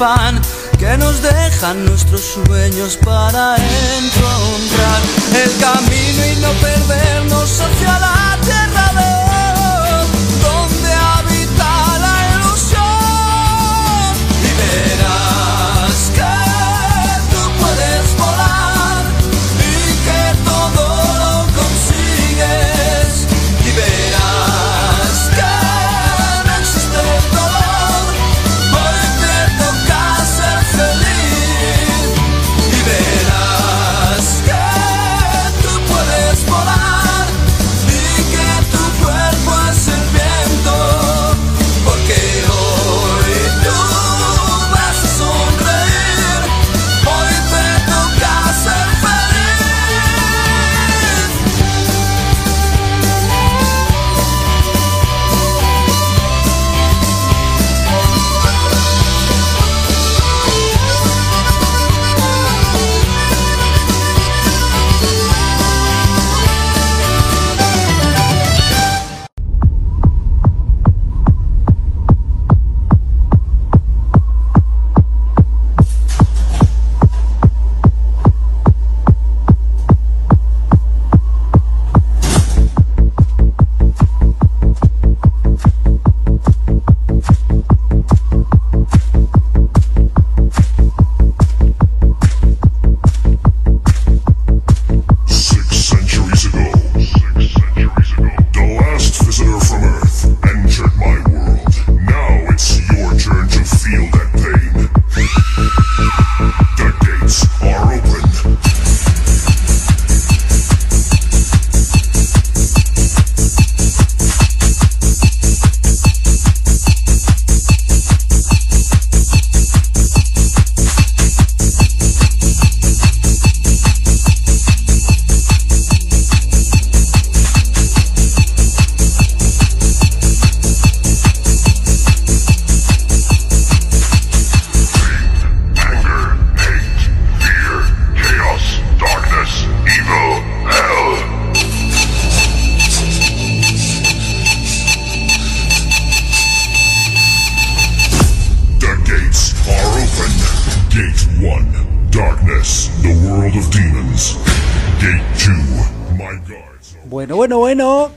pan que nos dejan nuestros sueños para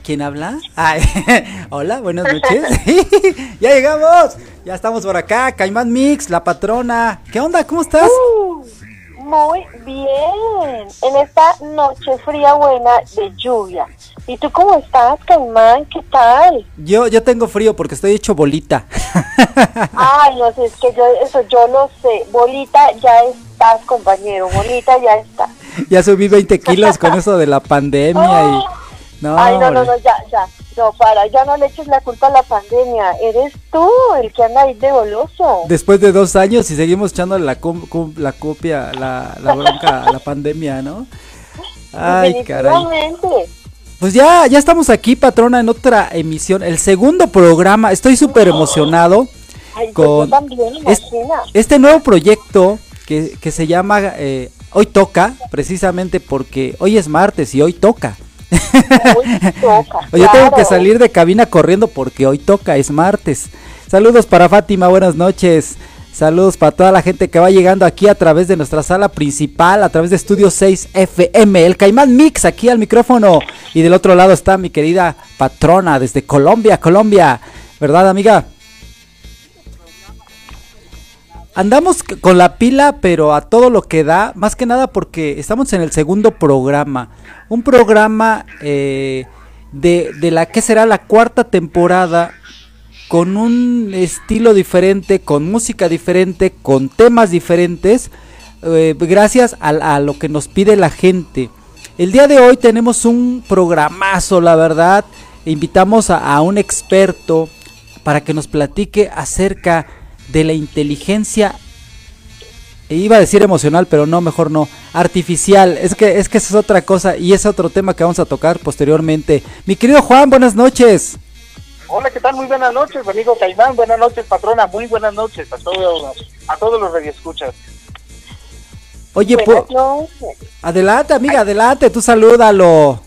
¿Quién habla? Ay, hola, buenas noches. ya llegamos. Ya estamos por acá. Caimán Mix, la patrona. ¿Qué onda? ¿Cómo estás? Muy bien, en esta noche fría buena de lluvia. ¿Y tú cómo estás, Caimán? ¿Qué tal? Yo, yo tengo frío porque estoy hecho bolita. Ay, no sé, es que yo, eso yo lo sé. Bolita, ya estás, compañero. Bolita, ya está. ya subí 20 kilos con eso de la pandemia y... No, Ay, no, no, no, ya, ya. No, para, ya no le eches la culpa a la pandemia. Eres tú el que anda ahí de goloso. Después de dos años y seguimos echándole la, com- com- la copia, la, la bronca a la pandemia, ¿no? Ay, caray. Pues ya, ya estamos aquí, patrona, en otra emisión, el segundo programa. Estoy súper emocionado Ay, con también, este nuevo proyecto que, que se llama eh, Hoy Toca, precisamente porque hoy es martes y hoy toca. Toca, yo tengo que salir de cabina corriendo porque hoy toca, es martes. Saludos para Fátima, buenas noches. Saludos para toda la gente que va llegando aquí a través de nuestra sala principal, a través de Estudio 6 FM, el Caimán Mix aquí al micrófono. Y del otro lado está mi querida patrona desde Colombia, Colombia. ¿Verdad, amiga? Andamos con la pila, pero a todo lo que da, más que nada porque estamos en el segundo programa. Un programa eh, de, de la que será la cuarta temporada, con un estilo diferente, con música diferente, con temas diferentes, eh, gracias a, lo que nos pide la gente. El día de hoy tenemos un programazo, la verdad. Invitamos a un experto para que nos platique acerca de la inteligencia e iba a decir emocional, pero no, mejor no. Artificial. Es que, es que esa es otra cosa y es otro tema que vamos a tocar posteriormente. Mi querido Juan, buenas noches. Hola, ¿qué tal? Muy buenas noches, amigo Caimán. Buenas noches, patrona. Muy buenas noches a todos, a todos los radioescuchas. Oye, noches. adelante, amiga, adelante, tú salúdalo.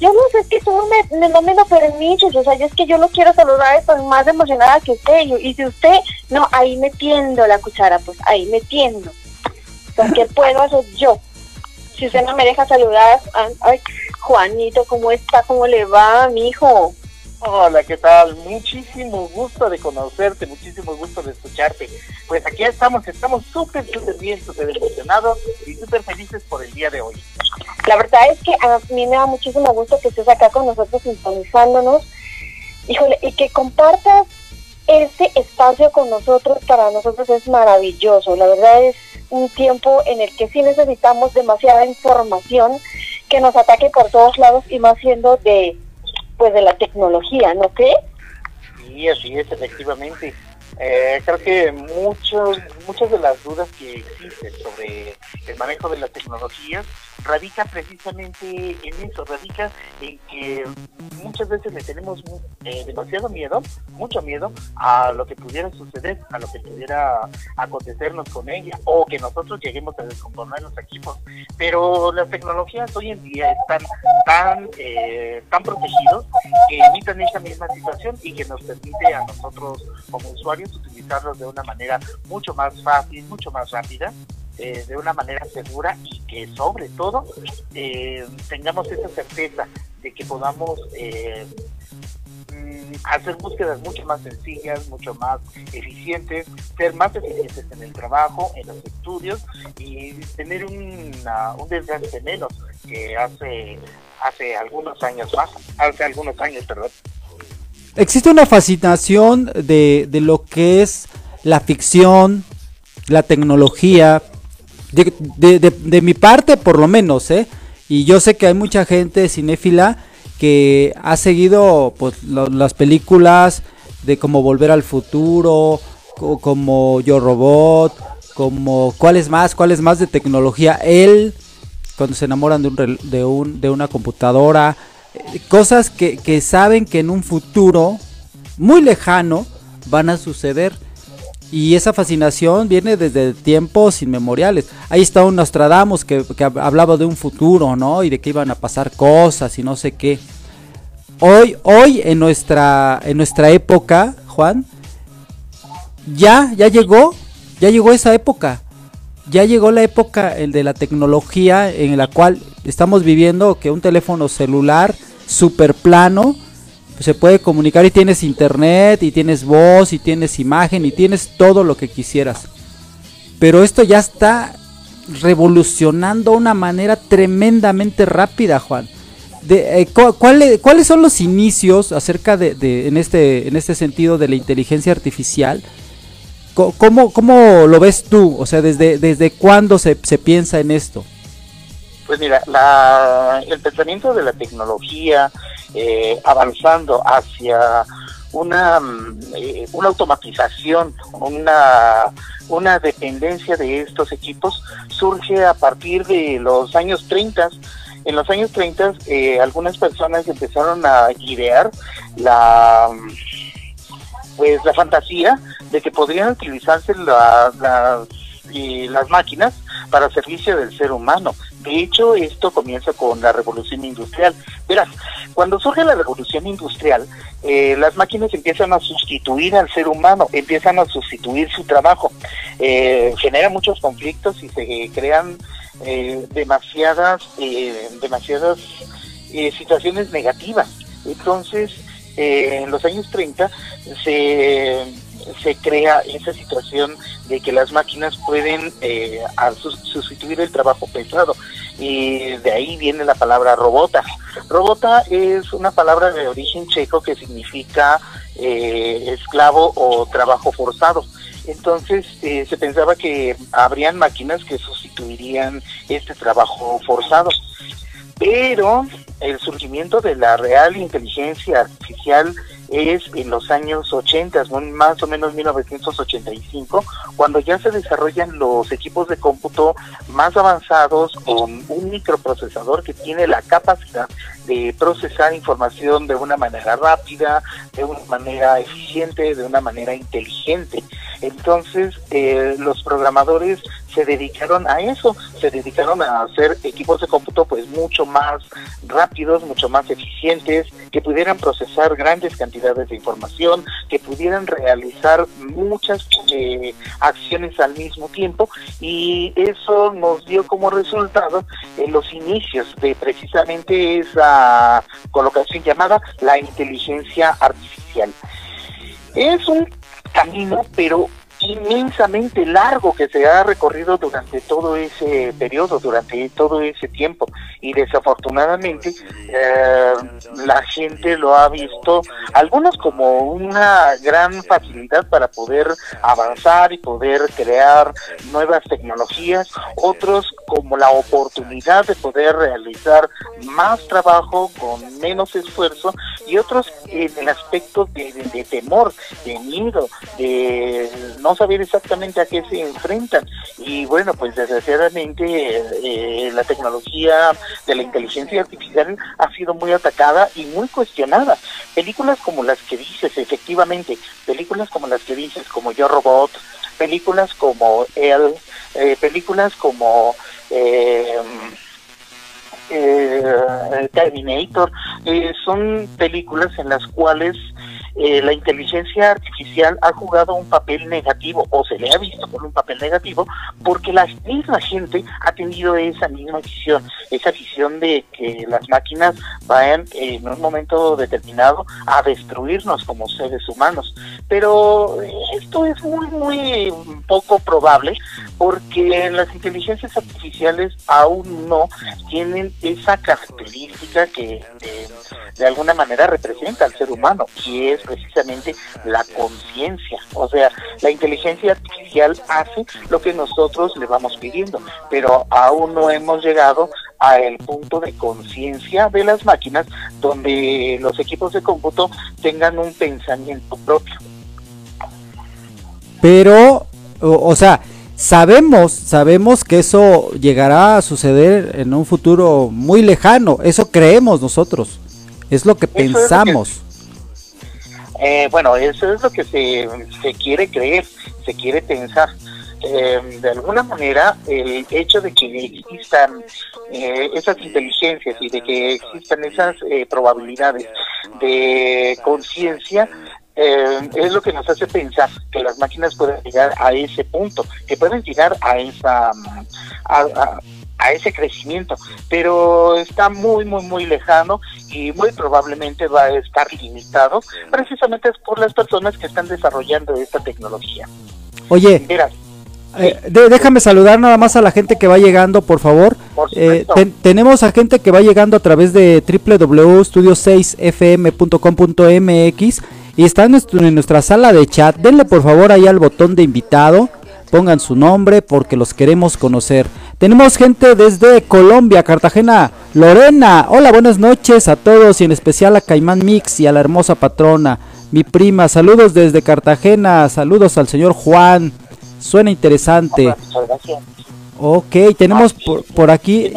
Yo no sé, es que tú me, me- no me lo permites, o sea, yo es que yo lo quiero saludar, estoy más emocionada que usted, y, si usted, no, ahí metiendo la cuchara, pues ahí metiendo. O sea, ¿qué puedo hacer yo? Si usted no me deja saludar, ay, Juanito, ¿cómo está? ¿Cómo le va, mi hijo? Hola, ¿qué tal? Muchísimo gusto de conocerte, muchísimo gusto de escucharte. Pues aquí estamos, estamos súper, súper bien, súper emocionados y súper felices por el día de hoy. La verdad es que a mí me da muchísimo gusto que estés acá con nosotros sintonizándonos. Híjole, y que compartas este espacio con nosotros, para nosotros es maravilloso. La verdad es un tiempo en el que sí necesitamos demasiada información que nos ataque por todos lados y más siendo de pues de la tecnología, ¿no crees? Sí, así es, efectivamente. Eh, creo que muchos, muchas de las dudas que existen sobre el manejo de las tecnologías radica precisamente en eso, radica en que muchas veces le tenemos eh, demasiado miedo, mucho miedo a lo que pudiera suceder, a lo que pudiera acontecernos con ella o que nosotros lleguemos a descomponer los equipos. Pero las tecnologías hoy en día están tan, eh, tan protegidos que evitan esa misma situación y que nos permite a nosotros como usuarios utilizarlos de una manera mucho más fácil, mucho más rápida, eh, de una manera segura y que sobre todo eh, tengamos esa certeza de que podamos eh, mm, hacer búsquedas mucho más sencillas, mucho más eficientes, ser más eficientes en el trabajo, en los estudios y tener una- un desgaste menos que hace hace algunos años más, hace algunos años, perdón. Existe una fascinación de, de lo que es la ficción, la tecnología, de, de- mi parte por lo menos, ¿eh? Y yo sé que hay mucha gente cinéfila que ha seguido pues, las películas de como Volver al Futuro, co- como Yo Robot, como cuáles más, cuáles más de tecnología. Él, cuando se enamoran de, un, de, un, de una computadora, eh, cosas que, que saben que en un futuro muy lejano van a suceder. Y esa fascinación viene desde tiempos inmemoriales. Ahí está un Nostradamus que, que hab- hablaba de un futuro, ¿no? Y de que iban a pasar cosas y no sé qué. Hoy, hoy en nuestra, en nuestra época, Juan, ya, ya llegó, ya llegó esa época. Ya llegó la época el de la tecnología en la cual estamos viviendo que un teléfono celular super plano se puede comunicar y tienes internet y tienes voz y tienes imagen y tienes todo lo que quisieras. Pero esto ya está revolucionando una manera tremendamente rápida, Juan. De, eh, cu- ¿cuáles, ¿Cuáles son los inicios acerca de, de- en, este, en este sentido de la inteligencia artificial? ¿Cómo, cómo lo ves tú? O sea, ¿desde, desde cuándo se, se piensa en esto? Pues mira, la, el pensamiento de la tecnología eh, avanzando hacia una, mm, una automatización, una, una dependencia de estos equipos surge a partir de los años 30. En los años 30 eh, algunas personas empezaron a idear la pues la fantasía de que podrían utilizarse la- las, las máquinas para servicio del ser humano. De hecho, esto comienza con la revolución industrial. Verás, cuando surge la revolución industrial, eh, las máquinas empiezan a sustituir al ser humano, empiezan a sustituir su trabajo. Eh, genera muchos conflictos y se crean eh, demasiadas, eh, demasiadas eh, situaciones negativas. Entonces, en los años 30 se, se crea esa situación de que las máquinas pueden eh, sustituir el trabajo pesado y de ahí viene la palabra robota. Robota es una palabra de origen checo que significa eh, esclavo o trabajo forzado. Entonces eh, se pensaba que habrían máquinas que sustituirían este trabajo forzado. Pero el surgimiento de la real inteligencia artificial es en los años 80, ¿no? más o menos 1985, cuando ya se desarrollan los equipos de cómputo más avanzados con un microprocesador que tiene la capacidad de procesar información de una manera rápida, de una manera eficiente, de una manera inteligente. Entonces, eh, los programadores se dedicaron a eso, se dedicaron a hacer equipos de cómputo pues mucho más rápidos, mucho más eficientes, que pudieran procesar grandes cantidades de información, que pudieran realizar muchas eh, acciones al mismo tiempo y eso nos dio como resultado en los inicios de precisamente esa colocación llamada la inteligencia artificial. Es un camino, pero inmensamente largo que se ha recorrido durante todo ese periodo, durante todo ese tiempo. Y desafortunadamente eh, la gente lo ha visto, algunos como una gran facilidad para poder avanzar y poder crear nuevas tecnologías, otros como la oportunidad de poder realizar más trabajo con menos esfuerzo y otros en el aspecto de, temor, de miedo, de no saber exactamente a qué se enfrentan. Y bueno, pues desgraciadamente eh, la tecnología de la inteligencia artificial ha sido muy atacada y muy cuestionada. Películas como las que dices, efectivamente, películas como las que dices, como Yo Robot, películas como El, eh, películas como... Eh, eh, Terminator, son películas en las cuales eh, la inteligencia artificial ha jugado un papel negativo o se le ha visto con un papel negativo porque la misma gente ha tenido esa misma visión, esa visión de que las máquinas vayan en un momento determinado a destruirnos como seres humanos. Pero eh, esto es muy, muy poco probable porque las inteligencias artificiales aún no tienen esa característica que de, de alguna manera representa al ser humano y es precisamente la conciencia. O sea, la inteligencia artificial hace lo que nosotros le vamos pidiendo, pero aún no hemos llegado al punto de conciencia de las máquinas donde los equipos de cómputo tengan un pensamiento propio. Pero, o, o sea, sabemos, sabemos que eso llegará a suceder en un futuro muy lejano. Eso creemos nosotros. Es lo que Eso es lo que- pensamos. Eh, bueno, eso es lo que se, se quiere creer, se quiere pensar. Eh, de alguna manera, el hecho de que existan eh, esas inteligencias y de que existan esas eh, probabilidades de conciencia, eh, es lo que nos hace pensar que las máquinas pueden llegar a ese punto, que pueden llegar a esa a- a ese crecimiento, pero está muy, muy, muy lejano y muy probablemente va a estar limitado precisamente por las personas que están desarrollando esta tecnología. Oye, Mira, Eh, de- déjame saludar nada más a la gente que va llegando, por favor. Por Eh, ten- tenemos a gente que va llegando a través de www.studio6fm.com.mx y está en, en nuestra sala de chat. Denle por favor ahí al botón de invitado, pongan su nombre porque los queremos conocer. Tenemos gente desde Colombia, Cartagena, Lorena. Hola, buenas noches a todos y en especial a Caimán Mix y a la hermosa patrona, mi prima. Saludos desde Cartagena, saludos al señor Juan. Suena interesante. Ok, tenemos por, por aquí.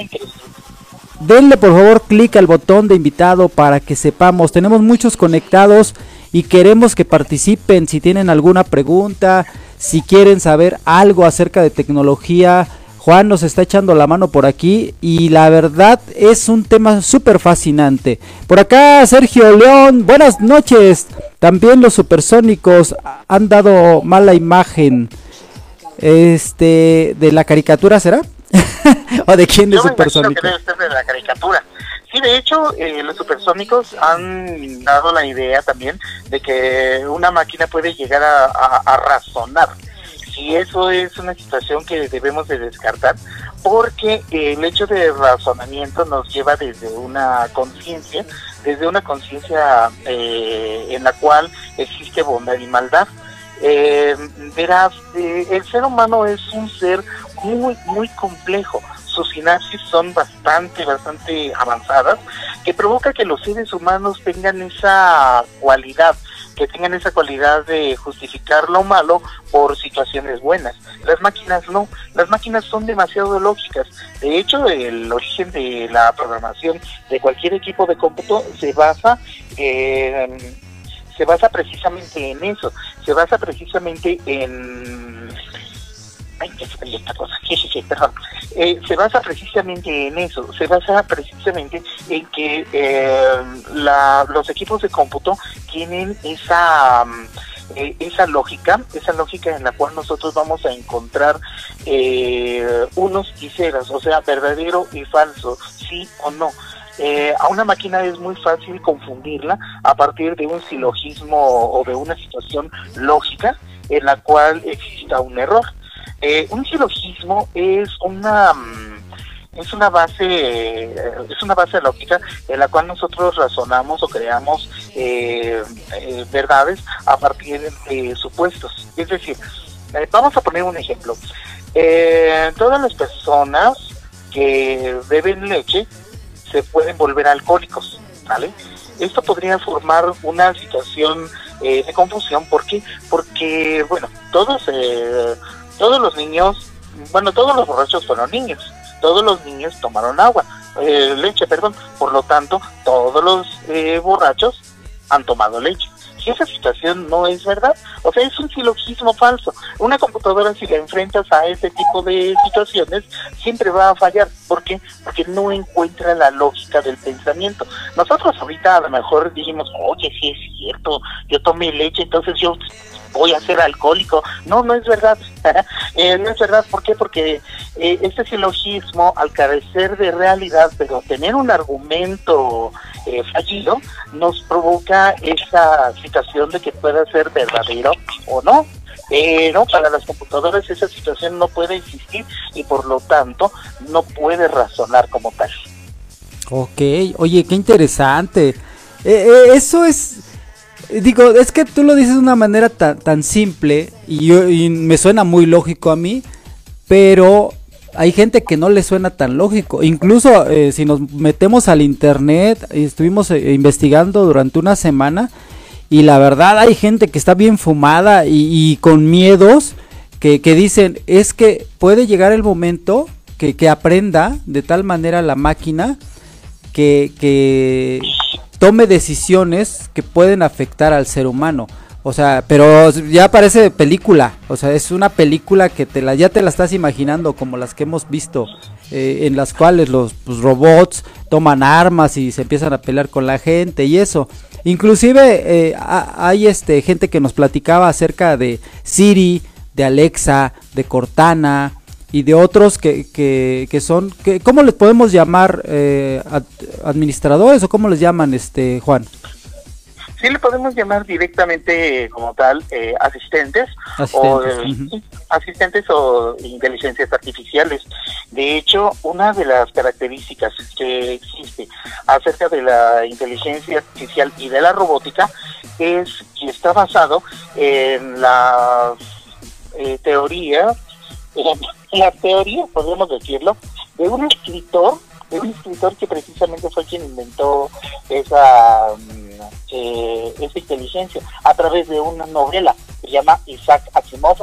Denle por favor clic al botón de invitado para que sepamos. Tenemos muchos conectados y queremos que participen. Si tienen alguna pregunta, si quieren saber algo acerca de tecnología, Juan nos está echando la mano por aquí y la verdad es un tema súper fascinante. Por acá Sergio León, buenas noches. También los supersónicos han dado mala imagen. Este, de la caricatura será? ¿O de quién Yo es me imagino Supersónico? que debe ser de la caricatura. Sí, de hecho, eh, los supersónicos han dado la idea también de que una máquina puede llegar a, a- a razonar. Y eso es una situación que debemos de descartar porque el hecho de razonamiento nos lleva desde una conciencia, desde una conciencia eh, en la cual existe bondad y maldad. Eh, verás, eh, el ser humano es un ser muy, muy complejo. Sus sinapsis son bastante, bastante avanzadas, que provoca que los seres humanos tengan esa cualidad, que tengan esa cualidad de justificar lo malo por situaciones buenas. Las máquinas no, las máquinas son demasiado lógicas. De hecho, el origen de la programación de cualquier equipo de cómputo se basa en se basa precisamente en eso, se basa precisamente en... Ay, ya se esta cosa, sí, perdón. Eh, se basa precisamente en eso, se basa precisamente en que eh, la- los equipos de cómputo tienen esa... mm, eh, esa lógica, esa lógica en la cual nosotros vamos a encontrar eh, unos y ceros, o sea, verdadero y falso, sí o no. Eh, a una máquina es muy fácil confundirla a partir de un silogismo o de una situación lógica en la cual exista un error. Eh, un silogismo es una mm, es una base eh, es una base lógica en la cual nosotros razonamos o creamos eh, eh, verdades a partir de supuestos. Es decir, vamos a poner un ejemplo. Todas las personas que beben leche se pueden volver alcohólicos, ¿vale? Esto podría formar una situación eh, de confusión, ¿por qué? Porque, bueno, todos, eh, todos los niños, bueno, todos los borrachos fueron niños, todos los niños tomaron agua, eh, leche, perdón, por lo tanto, todos los eh, borrachos han tomado leche. Si esa situación no es verdad, o sea, es un silogismo falso. Una computadora, si la enfrentas a ese tipo de situaciones, siempre va a fallar. ¿Por qué? Porque no encuentra la lógica del pensamiento. Nosotros ahorita a lo mejor dijimos, oye, sí es cierto, yo tomé leche, entonces yo voy a ser alcohólico. No, no es verdad. Eh, no es verdad. ¿Por qué? Porque eh, este silogismo, al carecer de realidad, pero tener un argumento eh, fallido, nos provoca esa situación de que pueda ser verdadero o no. Pero para las computadoras esa situación no puede existir y por lo tanto no puede razonar como tal. Ok, oye, qué interesante. Eso es, digo, es que tú lo dices de una manera tan, simple y, yo- me suena muy lógico a mí, pero hay gente que no le suena tan lógico. Incluso eh, si nos metemos al internet, y estuvimos eh, investigando durante una semana y la verdad hay gente que está bien fumada y, con miedos que, que dicen es que puede llegar el momento que, que aprenda de tal manera la máquina que, que tome decisiones que pueden afectar al ser humano. O sea, pero ya parece película. O sea, es una película que te la, ya te la estás imaginando como las que hemos visto. eh, en las cuales los pues, robots toman armas y se empiezan a pelear con la gente y eso. Inclusive eh, ha- hay este gente que nos platicaba acerca de Siri, de Alexa, de Cortana y de otros que, que, que son, que, ¿cómo les podemos llamar? Eh, ad- ¿Administradores o cómo les llaman, este Juan? sí le podemos llamar directamente eh, como tal eh, asistentes, o Asistentes, sí, asistentes o inteligencias artificiales. De hecho, una de las características que existe acerca de la inteligencia artificial y de la robótica es que está basado en la eh, teoría, la teoría, podemos decirlo, de un escritor, de un escritor que precisamente fue quien inventó esa, mm, eh, esa inteligencia a través de una novela que se llama Isaac Asimov.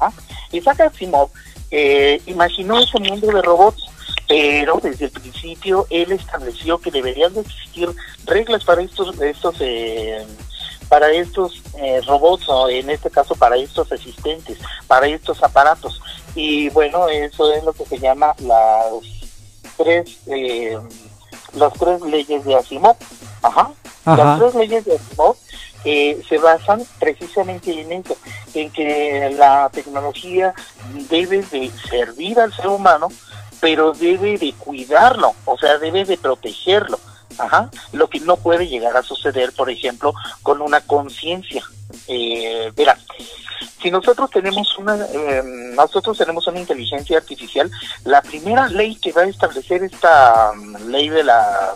¿ah? Isaac Asimov eh, imaginó ese mundo de robots, pero desde el principio él estableció que deberían de existir reglas para estos, estos eh, para estos eh, robots o en este caso para estos asistentes, para estos aparatos. Y bueno, eso es lo que se llama las tres eh, las tres leyes de Asimov. Ajá. Ajá. Las tres leyes de Asimov eh, se basan precisamente en eso, en que la tecnología debe de servir al ser humano, pero debe de cuidarlo, o sea, debe de protegerlo. Ajá. Lo que no puede llegar a suceder, por ejemplo, con una conciencia. Eh, verá, si nosotros tenemos una eh, nosotros tenemos una inteligencia artificial, la primera ley que va a establecer esta mm, ley de la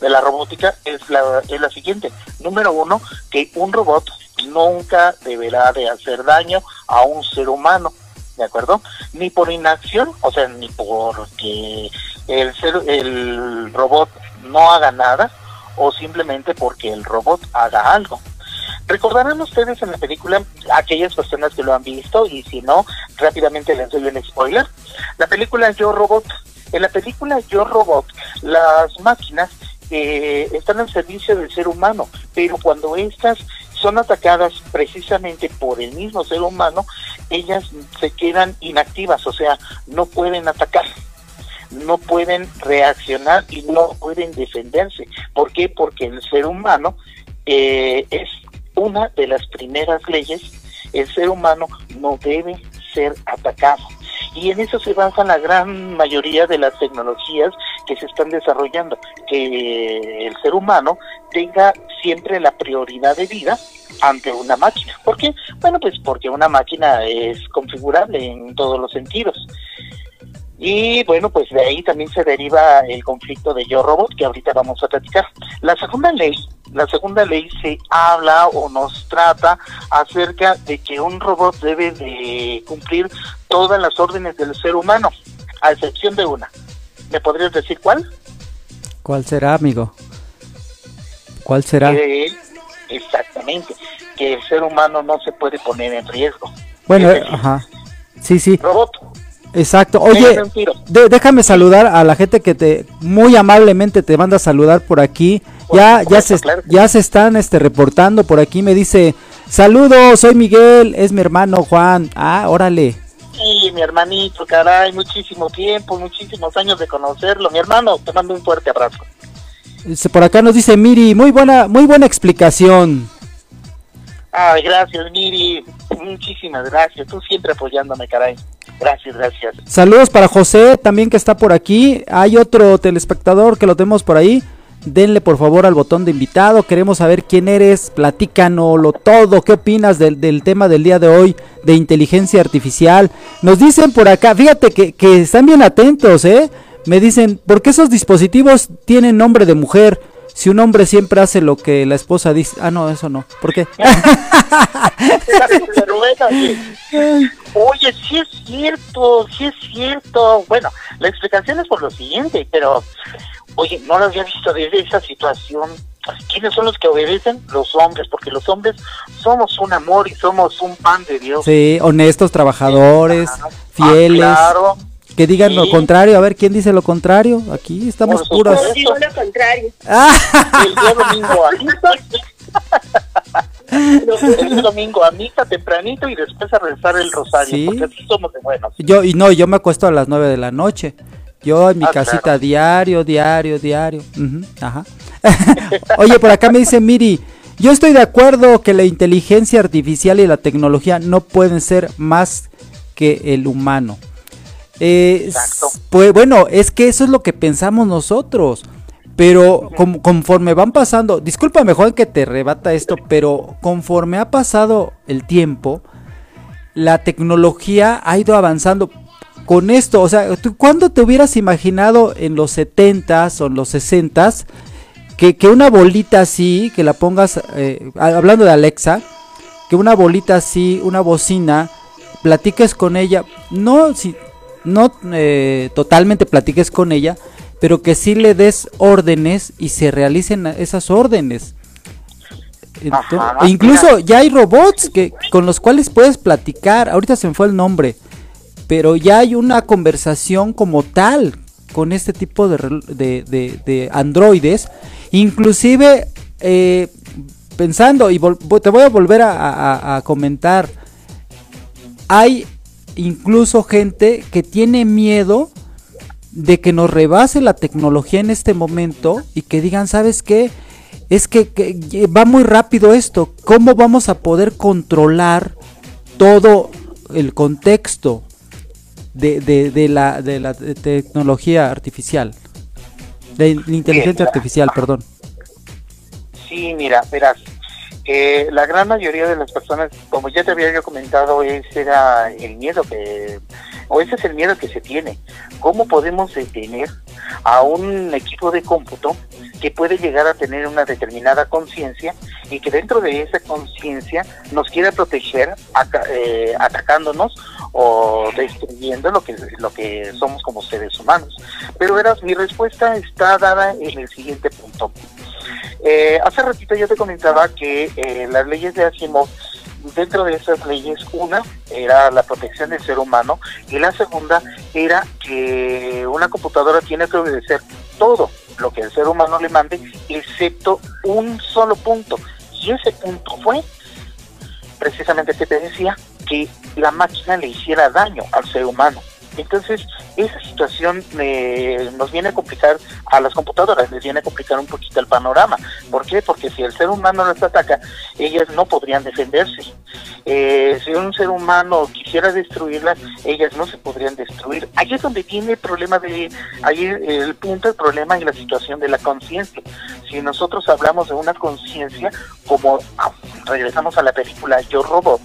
de la robótica es la es la siguiente. Número uno, que un robot nunca deberá de hacer daño a un ser humano. ¿De acuerdo? Ni por inacción, o sea, ni porque el ser, el robot no haga nada, o simplemente porque el robot haga algo. Recordarán ustedes en la película, aquellas personas que lo han visto, y si no, rápidamente les doy un spoiler. La película Yo Robot. En la película Yo Robot, las máquinas eh, están al servicio del ser humano, pero cuando estas son atacadas precisamente por el mismo ser humano, ellas se quedan inactivas, o sea, no pueden atacar no pueden reaccionar y no pueden defenderse. ¿Por qué? Porque el ser humano eh, es una de las primeras leyes. El ser humano no debe ser atacado. Y en eso se basa la gran mayoría de las tecnologías que se están desarrollando, que el ser humano tenga siempre la prioridad de vida ante una máquina. ¿Por qué? Bueno, pues porque una máquina es configurable en todos los sentidos. Y bueno, pues de ahí también se deriva el conflicto de Yo Robot, que ahorita vamos a platicar. La segunda ley, la segunda ley se habla o nos trata acerca de que un robot debe de cumplir todas las órdenes del ser humano, a excepción de una. ¿Me podrías decir cuál? ¿Cuál será, amigo? ¿Cuál será? Exactamente, que el ser humano no se puede poner en riesgo. Bueno, eh, ajá. Sí, sí, Robot, exacto. Oye, de- déjame saludar a la gente que te muy amablemente te manda a saludar por aquí. Por Ya, ya se, claro ya se están este reportando por aquí. Me dice, saludos, soy Miguel, es mi hermano Juan. Ah, órale. Sí, mi hermanito, caray, muchísimo tiempo, muchísimos años de conocerlo. Mi hermano, te mando un fuerte abrazo. Por acá nos dice Miri, muy buena, muy buena explicación. Ay, gracias, Miri. Muchísimas gracias. Tú siempre apoyándome, caray. Gracias, gracias. Saludos para José, también que está por aquí. Hay otro telespectador que lo tenemos por ahí. Denle por favor al botón de invitado. Queremos saber quién eres. Platícanoslo todo. ¿Qué opinas del, del tema del día de hoy de inteligencia artificial? Nos dicen por acá, fíjate que, que están bien atentos, ¿eh? Me dicen, ¿por qué esos dispositivos tienen nombre de mujer? Si un hombre siempre hace lo que la esposa dice. Ah, no, eso no. ¿Por qué? Oye, sí es cierto, sí es cierto. Bueno, la explicación es por lo siguiente, pero, oye, no lo había visto desde esa situación. ¿Quiénes son los que obedecen? Los hombres, porque los hombres somos un amor y somos un pan de Dios. Sí, honestos, trabajadores, Ah, fieles. claro. Que digan lo contrario, a ver quién dice lo contrario. Aquí estamos Por puros. supuesto. Digo lo contrario. El día domingo a misa. El día domingo a misa tempranito y después a rezar el rosario, Sí. porque así somos de buenos. Yo y no, yo me acuesto a las 9 de la noche. Yo en mi Ah, casita claro. diario, diario, diario. Ujú, ajá. Oye, por acá me dice Miri, yo estoy de acuerdo que la inteligencia artificial y la tecnología no pueden ser más que el humano. Eh, Exacto. Pues bueno, es que eso es lo que pensamos nosotros. Pero conforme van pasando, discúlpame Juan que te rebata esto, pero conforme ha pasado el tiempo, la tecnología ha ido avanzando con esto. O sea, ¿tú cuándo te hubieras imaginado en los 70s o en los 60s que, que una bolita así, que la pongas, eh, hablando de Alexa, que una bolita así, una bocina, platiques con ella, no, si, no eh, totalmente platiques con ella, pero que sí le des órdenes y se realicen esas órdenes. Ajá, e incluso mira. ya hay robots que con los cuales puedes platicar. Ahorita se me fue el nombre, pero ya hay una conversación como tal con este tipo de, de, de- de androides. Inclusive eh, pensando y te voy a volver a, a- a comentar. Hay incluso gente que tiene miedo de que nos rebase la tecnología en este momento y que digan, ¿sabes qué? Es que, que va muy rápido esto. ¿Cómo vamos a poder controlar todo el contexto de, de- de la, de la tecnología artificial? De la inteligencia artificial, perdón. Sí, mira, verás, eh, la gran mayoría de las personas, como ya te había yo comentado, ese era el miedo que, o ese es el miedo que se tiene. ¿Cómo podemos detener a un equipo de cómputo que puede llegar a tener una determinada conciencia y que dentro de esa conciencia nos quiera proteger eh, atacándonos o destruyendo lo que lo que somos como seres humanos? Pero verás, mi respuesta está dada en el siguiente punto. Eh, hace ratito yo te comentaba que eh, las leyes de Asimov, dentro de esas leyes, una era la protección del ser humano y la segunda era que una computadora tiene que obedecer todo lo que el ser humano le mande, excepto un solo punto. Y ese punto fue precisamente que te decía que la máquina le hiciera daño al ser humano. Entonces, esa situación nos viene a complicar a las computadoras, les viene a complicar un poquito el panorama. ¿Por qué? Porque si el ser humano las ataca, ellas no podrían defenderse. Eh, si un ser humano quisiera destruirlas, ellas no se podrían destruir. Ahí es donde viene el problema de, ahí el punto, el problema y la situación de la conciencia. Si nosotros hablamos de una conciencia, como ah, regresamos a la película Yo Robot,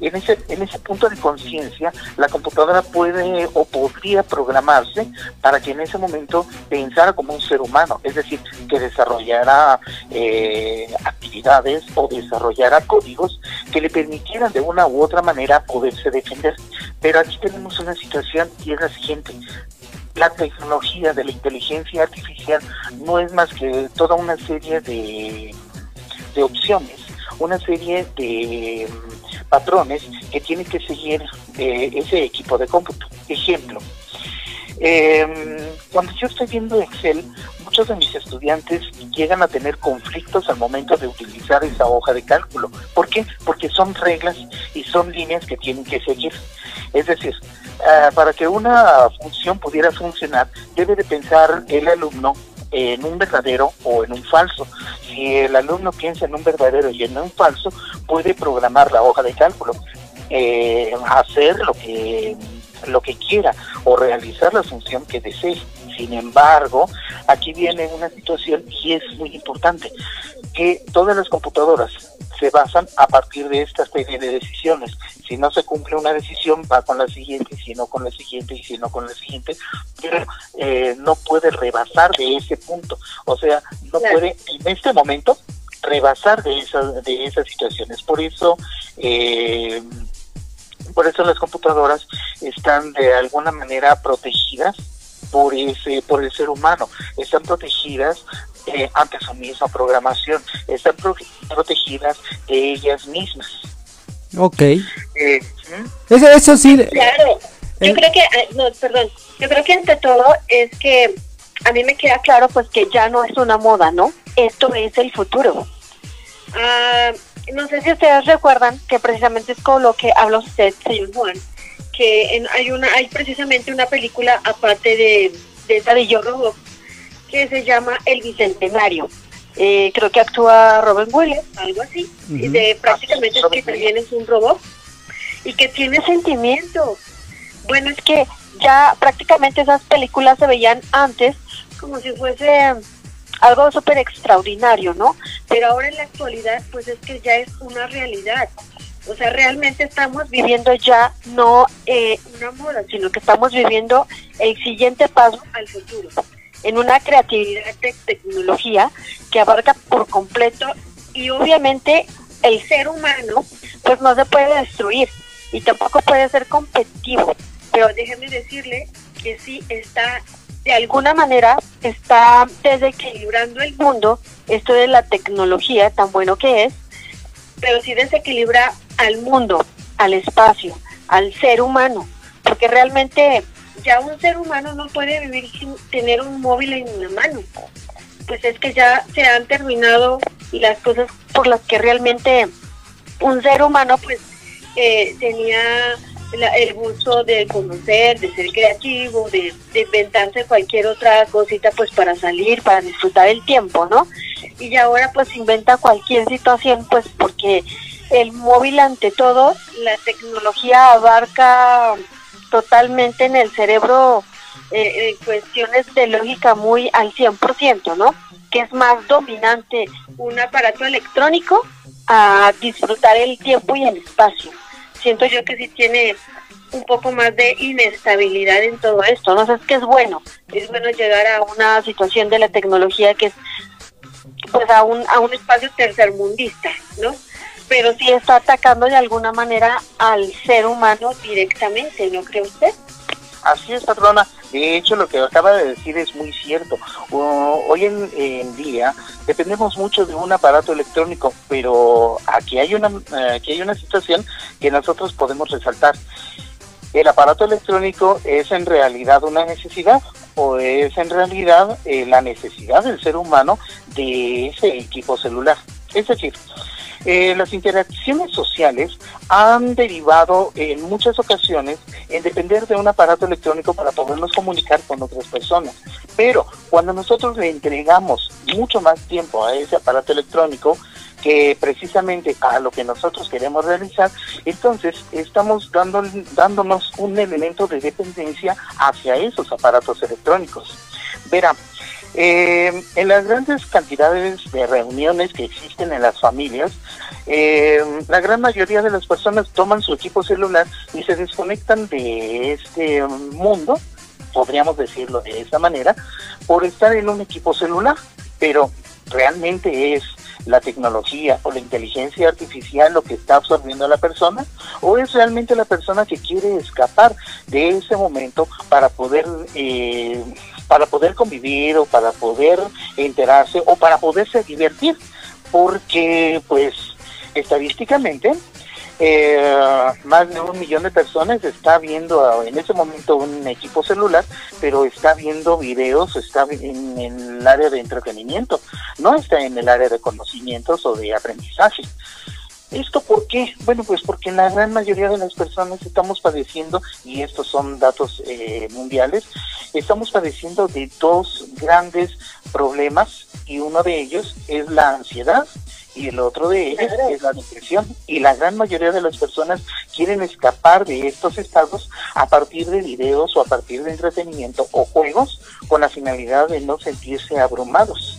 en ese, en ese punto de conciencia, la computadora puede o podría programarse para que en ese momento pensara como un ser humano, es decir, que desarrollara eh, actividades o desarrollara códigos que le permitieran de una u otra manera poderse defender. Pero aquí tenemos una situación y es la siguiente. La tecnología de la inteligencia artificial no es más que toda una serie de, de opciones, una serie de mm, patrones que tiene que seguir eh, ese equipo de cómputo. Ejemplo, eh, cuando yo estoy viendo Excel, muchos de mis estudiantes llegan a tener conflictos al momento de utilizar esa hoja de cálculo. ¿Por qué? Porque son reglas y son líneas que tienen que seguir. Es decir, ah, para que una función pudiera funcionar, debe de pensar el alumno en un verdadero o en un falso. Si el alumno piensa en un verdadero y en un falso, puede programar la hoja de cálculo, eh, hacer lo que lo que quiera o realizar la función que desee. Sin embargo, aquí viene una situación y es muy importante, que todas las computadoras se basan a partir de esta serie de decisiones. Si no se cumple una decisión, va con la siguiente, si no con la siguiente, y si no con la siguiente, pero eh, no puede rebasar de ese punto. O sea, no Claro. puede en este momento rebasar de esas de esas situaciones. Por eso, eh, por eso las computadoras están de alguna manera protegidas por ese por el ser humano están protegidas eh, ante su misma programación están pro- protegidas de ellas mismas Ok. Eh, ¿hmm? Eso, eso sí. Claro, yo Eh. creo que, ah, no, perdón, yo creo que ante todo es que a mí me queda claro pues que ya no es una moda, ¿no? Esto es el futuro. Ah, no sé si ustedes recuerdan que precisamente es con lo que habla usted, señor Juan, que en- hay una, hay precisamente una película aparte de, de Yo Robot que se llama El Bicentenario. Eh, creo que actúa Robin Williams, algo así, y Ujú. de prácticamente es Robin que también es un robot y que tiene sentimientos. Bueno, es que ya prácticamente esas películas se veían antes como si fuese algo súper extraordinario, ¿no? Pero ahora en la actualidad, pues es que ya es una realidad. O sea, realmente estamos viviendo ya no eh, una moda, sino que estamos viviendo el siguiente paso al futuro, en una creatividad de tecnología que abarca por completo y obviamente el ser humano pues no se puede destruir y tampoco puede ser competitivo, pero déjeme decirle que sí está de alguna manera está desequilibrando el mundo, esto de la tecnología tan bueno que es, pero sí desequilibra al mundo, al espacio, al ser humano, porque realmente ya un ser humano no puede vivir sin tener un móvil en la mano. Pues es que ya se han terminado las cosas por las que realmente un ser humano pues eh, tenía la- el gusto de conocer, de ser creativo, de, inventarse cualquier otra cosita pues para salir, para disfrutar el tiempo, ¿no? Y ahora pues inventa cualquier situación pues porque el móvil ante todo, la tecnología abarca totalmente en el cerebro eh, eh, cuestiones de lógica muy al 100%, ¿no? Que es más dominante un aparato electrónico a disfrutar el tiempo y el espacio. Siento yo que sí tiene un poco más de inestabilidad en todo esto, ¿no? O sea, es que es bueno, es bueno llegar a una situación de la tecnología que es pues a un, a un espacio tercermundista, ¿no? Pero sí está atacando de alguna manera al ser humano directamente, ¿no cree usted? Así es, patrona. De hecho, lo que acaba de decir es muy cierto. O- hoy en, en día dependemos mucho de un aparato electrónico, pero aquí hay una aquí hay una situación que nosotros podemos resaltar. ¿El aparato electrónico es en realidad una necesidad o es en realidad eh, la necesidad del ser humano de ese equipo celular? Es decir, eh, las interacciones sociales han derivado en muchas ocasiones en depender de un aparato electrónico para podernos comunicar con otras personas. Pero cuando nosotros le entregamos mucho más tiempo a ese aparato electrónico, que precisamente a lo que nosotros queremos realizar, entonces estamos dando, dándonos un elemento de dependencia hacia esos aparatos electrónicos. Verá, eh, en las grandes cantidades de reuniones que existen en las familias, eh, la gran mayoría de las personas toman su equipo celular y se desconectan de este mundo, podríamos decirlo de esa manera, por estar en un equipo celular, pero realmente es la tecnología o la inteligencia artificial lo que está absorbiendo a la persona o es realmente la persona que quiere escapar de ese momento para poder eh, para poder convivir o para poder enterarse o para poderse divertir porque pues estadísticamente eh, más de un millón de personas está viendo en ese momento un equipo celular, pero está viendo videos, está en, en el área de entretenimiento, no está en el área de conocimientos o de aprendizaje. ¿Esto por qué? Bueno, pues porque la gran mayoría de las personas estamos padeciendo, y estos son datos eh, mundiales, estamos padeciendo de dos grandes problemas y uno de ellos es la ansiedad y el otro de ellos es la depresión. Y la gran mayoría de las personas quieren escapar de estos estados a partir de videos o a partir de entretenimiento o juegos con la finalidad de no sentirse abrumados.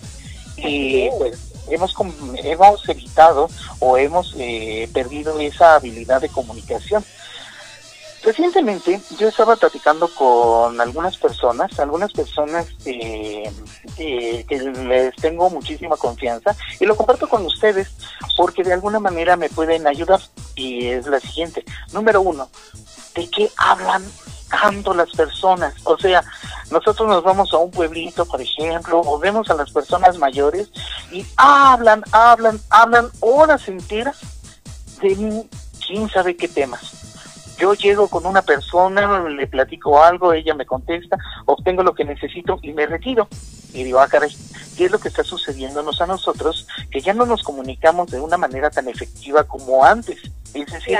Y pues hemos, hemos evitado o hemos eh, perdido esa habilidad de comunicación. Recientemente yo estaba platicando con algunas personas, algunas personas eh, que les tengo muchísima confianza y lo comparto con ustedes porque de alguna manera me pueden ayudar y es la siguiente. Número uno, ¿de qué hablan tanto las personas? O sea, nosotros nos vamos a un pueblito, por ejemplo, o vemos a las personas mayores y hablan, hablan, hablan horas enteras de quién sabe qué temas. Yo llego con una persona, le platico algo, ella me contesta, obtengo lo que necesito y me retiro. Y digo, ah, caray, ¿qué es lo que está sucediéndonos a nosotros? Que ya no nos comunicamos de una manera tan efectiva como antes. Es decir.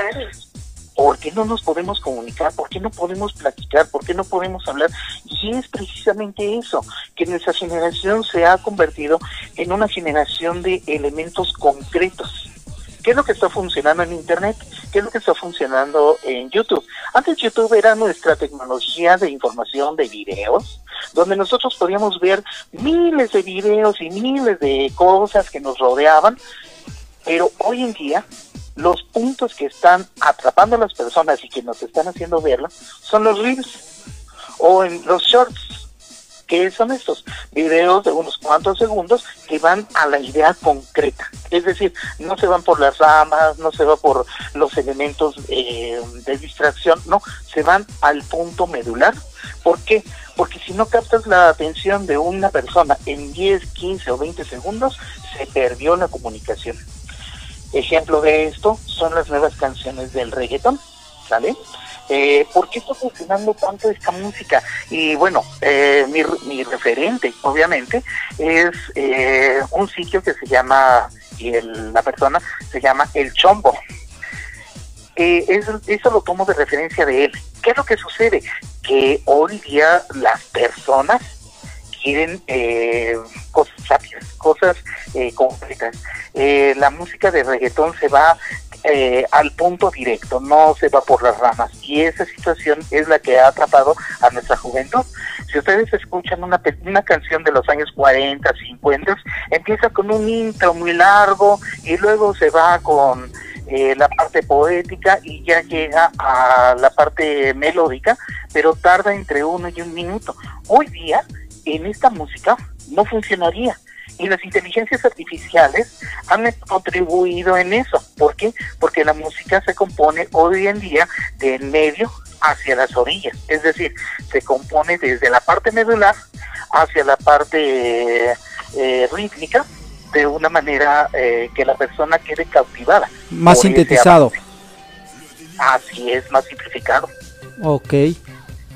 ¿Por qué no nos podemos comunicar? ¿Por qué no podemos platicar? ¿Por qué no podemos hablar? Y es precisamente eso, que nuestra generación se ha convertido en una generación de elementos concretos. ¿Qué es lo que está funcionando en Internet? ¿Qué es lo que está funcionando en YouTube? Antes YouTube era nuestra tecnología de información de videos, donde nosotros podíamos ver miles de videos y miles de cosas que nos rodeaban, pero hoy en día los puntos que están atrapando a las personas y que nos están haciendo verla son los reels o en los shorts ¿Qué son estos? Videos de unos cuantos segundos que van a la idea concreta. Es decir, no se van por las ramas, no se va por los elementos eh, de distracción, no, se van al punto medular. ¿Por qué? Porque si no captas la atención de una persona en 10, 15 o 20 segundos, se perdió la comunicación. Ejemplo de esto son las nuevas canciones del reggaeton, ¿sale? Eh, ¿Por qué está funcionando tanto esta música? Y bueno, eh, mi, mi, referente, obviamente, es eh, un sitio que se llama, y el, la persona se llama El Chombo. Eh, eso, eso lo tomo de referencia de él. ¿Qué es lo que sucede? Que hoy día las personas quieren eh, cosas rápidas, cosas eh, concretas. Eh, la música de reggaetón se va eh, al punto directo, no se va por las ramas. Y esa situación es la que ha atrapado a nuestra juventud. Si ustedes escuchan una, una canción de los años 40, 50, empieza con un intro muy largo y luego se va con eh, la parte poética y ya llega a la parte melódica, pero tarda entre uno y un minuto. Hoy día, en esta música, no funcionaría y las inteligencias artificiales han contribuido en eso. ¿Por qué? Porque la música se compone hoy en día de medio hacia las orillas, es decir, se compone desde la parte medular hacia la parte eh, rítmica de una manera eh, que la persona quede cautivada. Más sintetizado. Así es, más simplificado. Ok.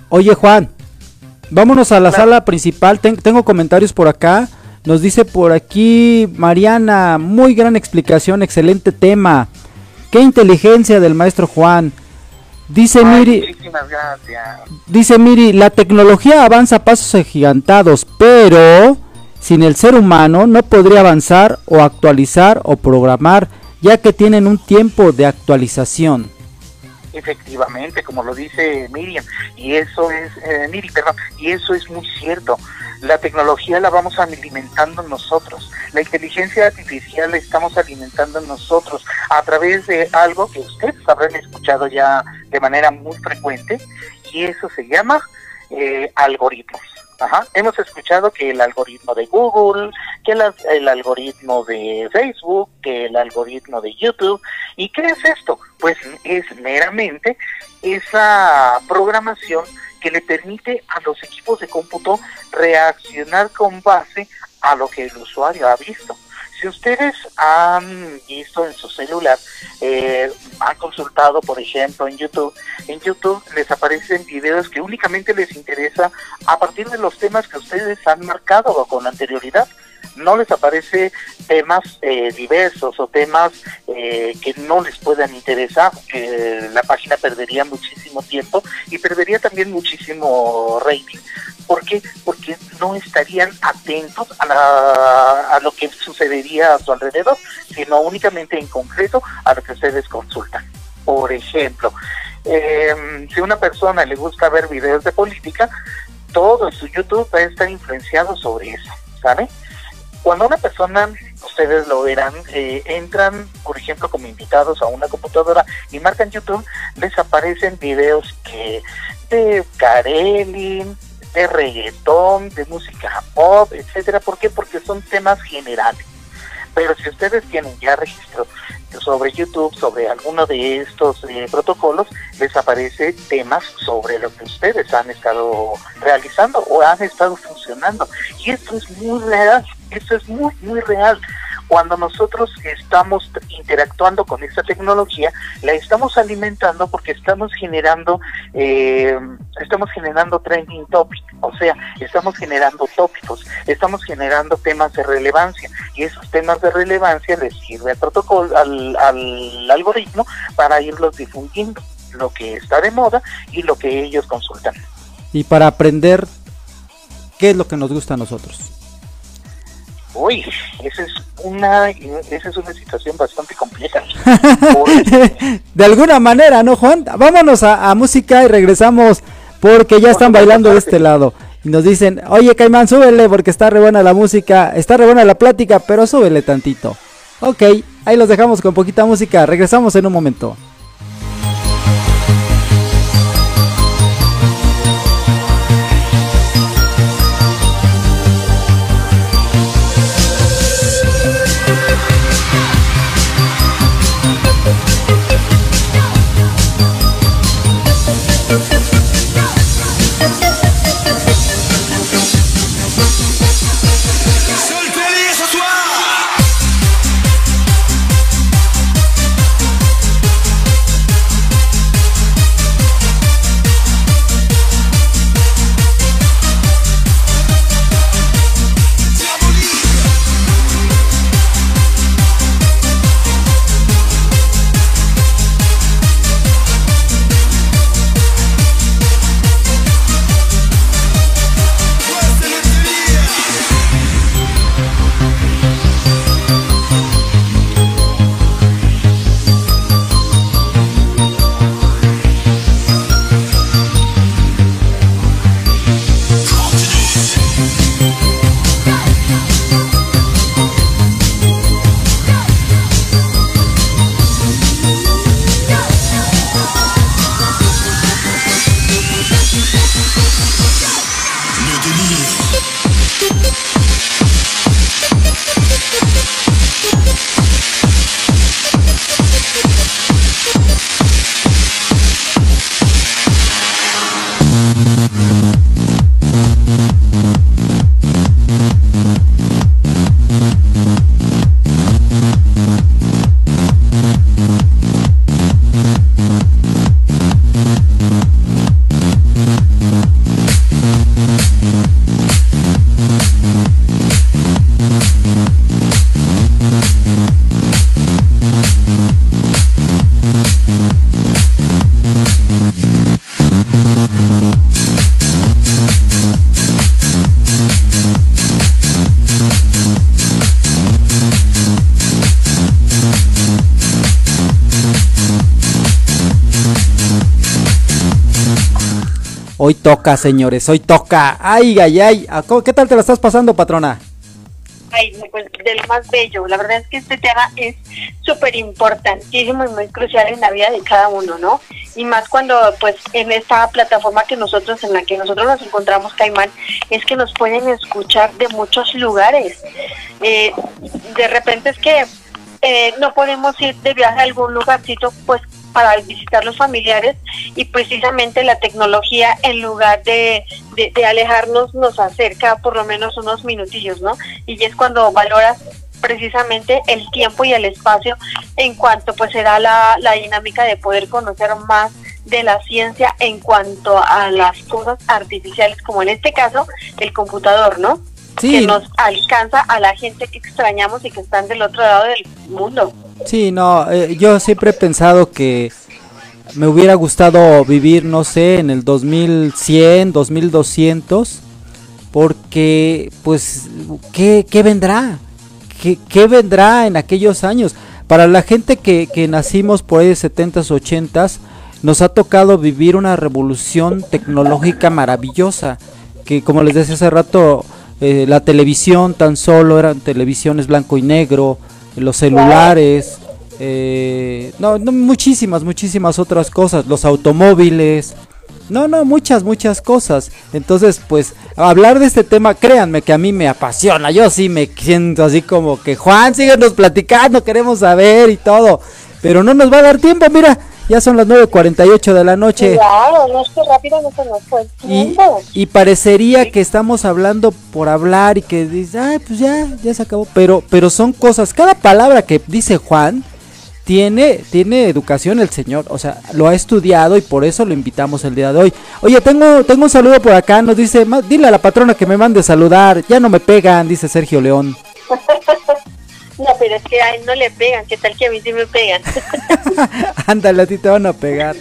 Oye Juan, vámonos a la claro. sala principal. Ten tengo comentarios por acá. Nos dice por aquí Mariana, muy gran explicación, excelente tema. Qué inteligencia del maestro Juan. Dice Ay, Miri, gracias. dice Miri, la tecnología avanza a pasos agigantados, pero sin el ser humano no podría avanzar o actualizar o programar, ya que tienen un tiempo de actualización. Efectivamente, como lo dice Miriam, y eso es, eh, Miri, perdón, y eso es muy cierto. La tecnología la vamos alimentando nosotros, la inteligencia artificial la estamos alimentando nosotros a través de algo que ustedes habrán escuchado ya de manera muy frecuente, y eso se llama eh, algoritmos. Ajá. Hemos escuchado que el algoritmo de Google, que el, algoritmo de Facebook, que el algoritmo de YouTube. ¿Y qué es esto? Pues es meramente esa programación que le permite a los equipos de cómputo reaccionar con base a lo que el usuario ha visto. Si ustedes han visto en su celular, eh, han consultado, por ejemplo, en YouTube, en YouTube les aparecen videos que únicamente les interesa a partir de los temas que ustedes han marcado con anterioridad. No les aparece temas eh, diversos o temas eh, que no les puedan interesar, que la página perdería muchísimo tiempo y perdería también muchísimo rating. ¿Por qué? Porque no estarían atentos a, la, a lo que sucedería a su alrededor, sino únicamente en concreto a lo que ustedes consultan. Por ejemplo, eh, si una persona le gusta ver videos de política, todo su YouTube va a estar influenciado sobre eso, ¿sabe? Cuando una persona, ustedes lo verán, eh, entran, por ejemplo, como invitados a una computadora y marcan YouTube, les aparecen videos que de Karelin, de reggaetón, de música pop, etcétera. ¿Por qué? Porque son temas generales. Pero si ustedes tienen ya registro sobre YouTube, sobre alguno de estos eh, protocolos, les aparece temas sobre lo que ustedes han estado realizando o han estado funcionando. Y esto es muy real, esto es muy, muy real cuando nosotros estamos interactuando con esta tecnología, la estamos alimentando porque estamos generando, eh, estamos generando trending topic, o sea, estamos generando tópicos, estamos generando temas de relevancia y esos temas de relevancia les sirve al protocolo, al, al algoritmo para irlos difundiendo, lo que está de moda y lo que ellos consultan. Y para aprender qué es lo que nos gusta a nosotros. Uy, esa es una, esa es una situación bastante compleja. de alguna manera, ¿no, Juan? Vámonos a, música y regresamos porque ya están bailando de este lado. Y nos dicen, oye Caimán, súbele porque está re buena la música, está re buena la plática, pero súbele tantito. Ok, ahí los dejamos con poquita música, regresamos en un momento. Hoy toca, señores, hoy toca. Ay, ay, ay. ¿A co- ¿Qué tal te la estás pasando, patrona? Ay, pues de lo más bello. La verdad es que este tema es súper importantísimo y muy crucial en la vida de cada uno, ¿no? Y más cuando, pues, en esta plataforma que nosotros, en la que nosotros nos encontramos, Caimán, es que nos pueden escuchar de muchos lugares. Eh, de repente es que eh, no podemos ir de viaje a algún lugarcito, pues, para visitar los familiares y precisamente la tecnología en lugar de, de, alejarnos nos acerca por lo menos unos minutillos, ¿no? Y es cuando valoras precisamente el tiempo y el espacio en cuanto pues será la, la dinámica de poder conocer más de la ciencia en cuanto a las cosas artificiales, como en este caso el computador, ¿no? Sí. Que nos alcanza a la gente que extrañamos y que están del otro lado del mundo. Sí, no, eh, yo siempre he pensado que me hubiera gustado vivir, no sé, en el 2100, 2200, porque, pues, ¿qué, qué vendrá? ¿Qué, qué vendrá en aquellos años? Para la gente que, que nacimos por ahí de 70s, 80s, nos ha tocado vivir una revolución tecnológica maravillosa, que como les decía hace rato, eh, la televisión tan solo eran televisiones blanco y negro, los celulares, eh, no, no, muchísimas, muchísimas otras cosas, los automóviles, no, no, muchas, muchas cosas. Entonces, pues, hablar de este tema, créanme que a mí me apasiona, yo sí me siento así como que, Juan, síguenos platicando, queremos saber y todo, pero no nos va a dar tiempo, mira, ya son las 9.48 de la noche. Claro, no es que rápido no se nos fue el Y, tiempo. y parecería que estamos hablando por hablar y que dice, ay, pues ya, ya se acabó. Pero, pero son cosas, cada palabra que dice Juan tiene, tiene educación el señor, o sea, lo ha estudiado y por eso lo invitamos el día de hoy. Oye, tengo, tengo un saludo por acá, nos dice, "Ma- dile a la patrona que me mande saludar, ya no me pegan, dice Sergio León. No, pero es que a él no le pegan, ¿qué tal que a mí sí me pegan? Ándale, a ti te van a pegar.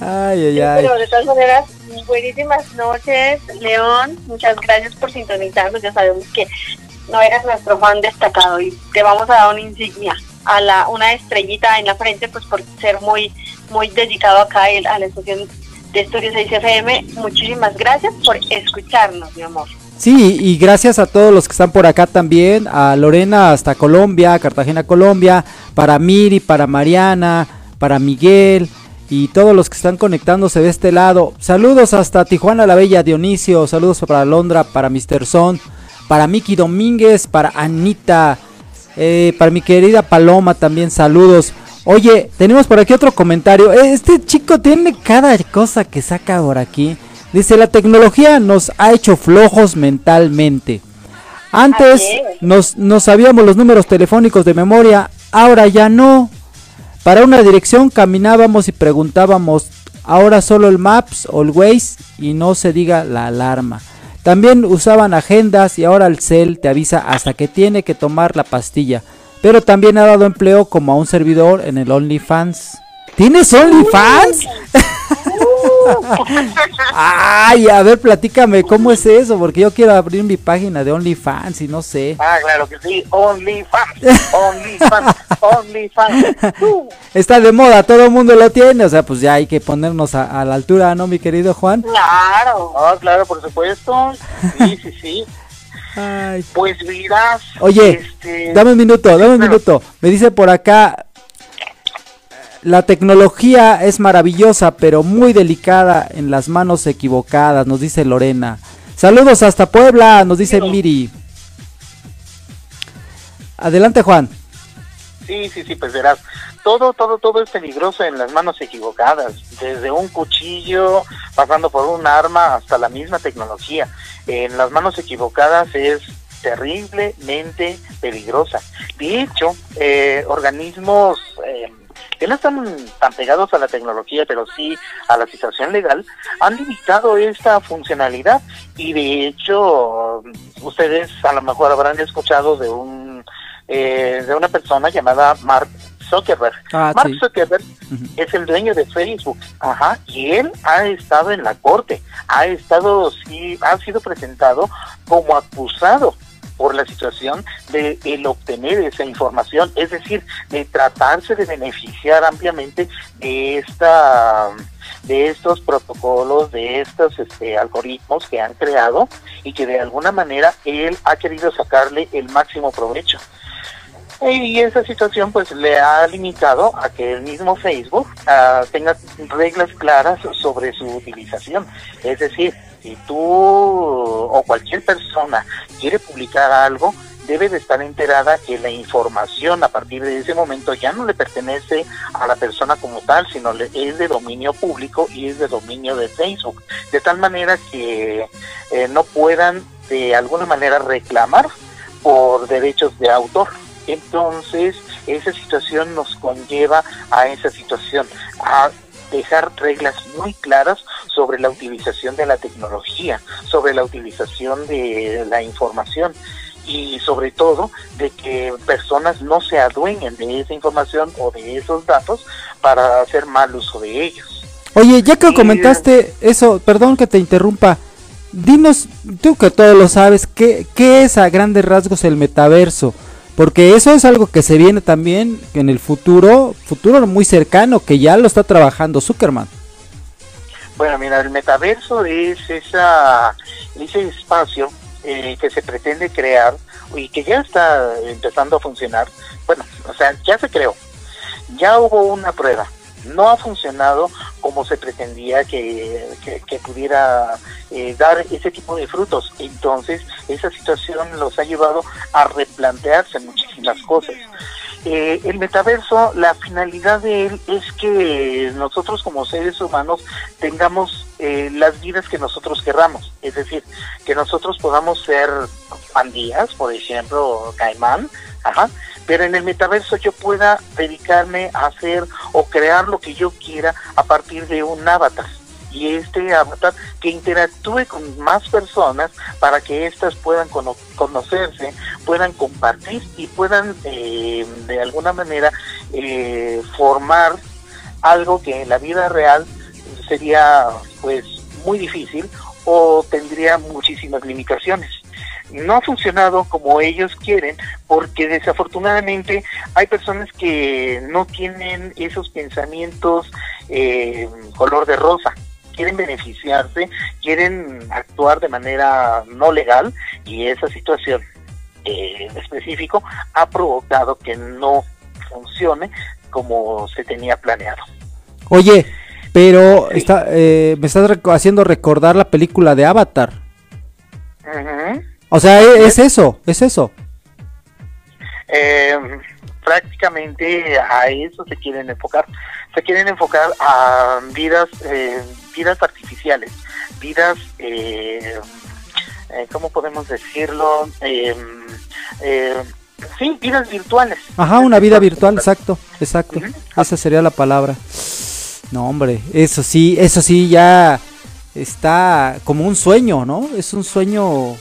Ay, ay, ay. Pero de todas maneras, buenísimas noches, León. Muchas gracias por sintonizarnos. Ya sabemos que no eres nuestro fan destacado y te vamos a dar una insignia, a la una estrellita en la frente, pues por ser muy muy dedicado acá a la estación de Estudios 6 FM. Muchísimas gracias por escucharnos, mi amor. Sí, y gracias a todos los que están por acá también, a Lorena hasta Colombia, Cartagena, Colombia, para Miri, para Mariana, para Miguel y todos los que están conectándose de este lado. Saludos hasta Tijuana la Bella, Dionisio, saludos para Londra, para Mr. Son, para Miki Domínguez, para Anita, eh, para mi querida Paloma también saludos. Oye, tenemos por aquí otro comentario. Este chico tiene cada cosa que saca por aquí. Dice, la tecnología nos ha hecho flojos mentalmente. Antes nos, nos sabíamos los números telefónicos de memoria, ahora ya no. Para una dirección caminábamos y preguntábamos, ahora solo el Maps o el Waze y no se diga la alarma. También usaban agendas y ahora el cel te avisa hasta que tiene que tomar la pastilla. Pero también ha dado empleo como a un servidor en el OnlyFans. ¿Tienes OnlyFans? Ay, a ver, platícame, ¿cómo es eso? Porque yo quiero abrir mi página de OnlyFans y no sé. Ah, claro que sí, OnlyFans, OnlyFans, OnlyFans. Uh. Está de moda, todo el mundo lo tiene, o sea, pues ya hay que ponernos a, a la altura, ¿no, mi querido Juan? Claro. Ah, claro, por supuesto. Sí, sí, sí. Ay. Pues miras. Oye, este, dame un minuto, dame un minuto. Me dice por acá, la tecnología es maravillosa, pero muy delicada en las manos equivocadas, nos dice Lorena. Saludos hasta Puebla, nos dice Miri. Adelante, Juan. Sí, sí, sí, pues verás, todo, todo, todo es peligroso en las manos equivocadas, desde un cuchillo, pasando por un arma, hasta la misma tecnología. En las manos equivocadas es terriblemente peligrosa. De hecho, eh, organismos eh, que no están tan pegados a la tecnología, pero sí a la situación legal, han limitado esta funcionalidad y de hecho ustedes a lo mejor habrán escuchado de un eh, de una persona llamada Mark Zuckerberg. Ah, Mark sí. Zuckerberg es el dueño de Facebook, ajá, y él ha estado en la corte, ha estado, sí, ha sido presentado como acusado por la situación de el obtener esa información, es decir, de tratarse de beneficiar ampliamente de esta de estos protocolos, de estos este, algoritmos que han creado y que de alguna manera él ha querido sacarle el máximo provecho. Y esa situación pues le ha limitado a que el mismo Facebook ah, tenga reglas claras sobre su utilización. Es decir, si tú o cualquier persona quiere publicar algo, debe de estar enterada que la información a partir de ese momento ya no le pertenece a la persona como tal, sino le, es de dominio público y es de dominio de Facebook. De tal manera que eh, no puedan de alguna manera reclamar por derechos de autor. Entonces, esa situación nos conlleva a esa situación, a dejar reglas muy claras sobre la utilización de la tecnología, sobre la utilización de la información y sobre todo de que personas no se adueñen de esa información o de esos datos para hacer mal uso de ellos. Oye, ya que comentaste eso, perdón que te interrumpa. Dinos, tú que todo lo sabes, ¿qué, qué es a grandes rasgos el metaverso? Porque eso es algo que se viene también en el futuro, futuro muy cercano, que ya lo está trabajando Zuckerman. Bueno, mira, el metaverso es esa, ese espacio eh, que se pretende crear y que ya está empezando a funcionar. Bueno, o sea, ya se creó, ya hubo una prueba, no ha funcionado como se pretendía que, pudiera eh, dar ese tipo de frutos. Entonces, esa situación los ha llevado a replantearse muchísimas cosas. Eh, el metaverso, la finalidad de él es que nosotros como seres humanos tengamos eh, las vidas que nosotros querramos, es decir, que nosotros podamos ser pandillas, por ejemplo, caimán, ajá, pero en el metaverso yo pueda dedicarme a hacer o crear lo que yo quiera a partir de un avatar y este avatar que interactúe con más personas para que éstas puedan cono- conocerse, puedan compartir y puedan eh, de alguna manera eh, formar algo que en la vida real sería pues muy difícil o tendría muchísimas limitaciones. No ha funcionado como ellos quieren porque desafortunadamente hay personas que no tienen esos pensamientos eh, color de rosa. quieren beneficiarse, quieren actuar de manera no legal y esa situación eh, en específico ha provocado que no funcione como se tenía planeado. Oye, pero está, eh, me estás haciendo recordar la película de Avatar. O sea, es eso, es eso. Eh, prácticamente a eso se quieren enfocar. Se quieren enfocar a vidas, eh, vidas artificiales, vidas, eh, eh, ¿cómo podemos decirlo? Sí, vidas virtuales. Ajá, una vida virtual, exacto, exacto. Esa sería la palabra. No, hombre, eso sí, eso sí ya está como un sueño, ¿no? Es un sueño,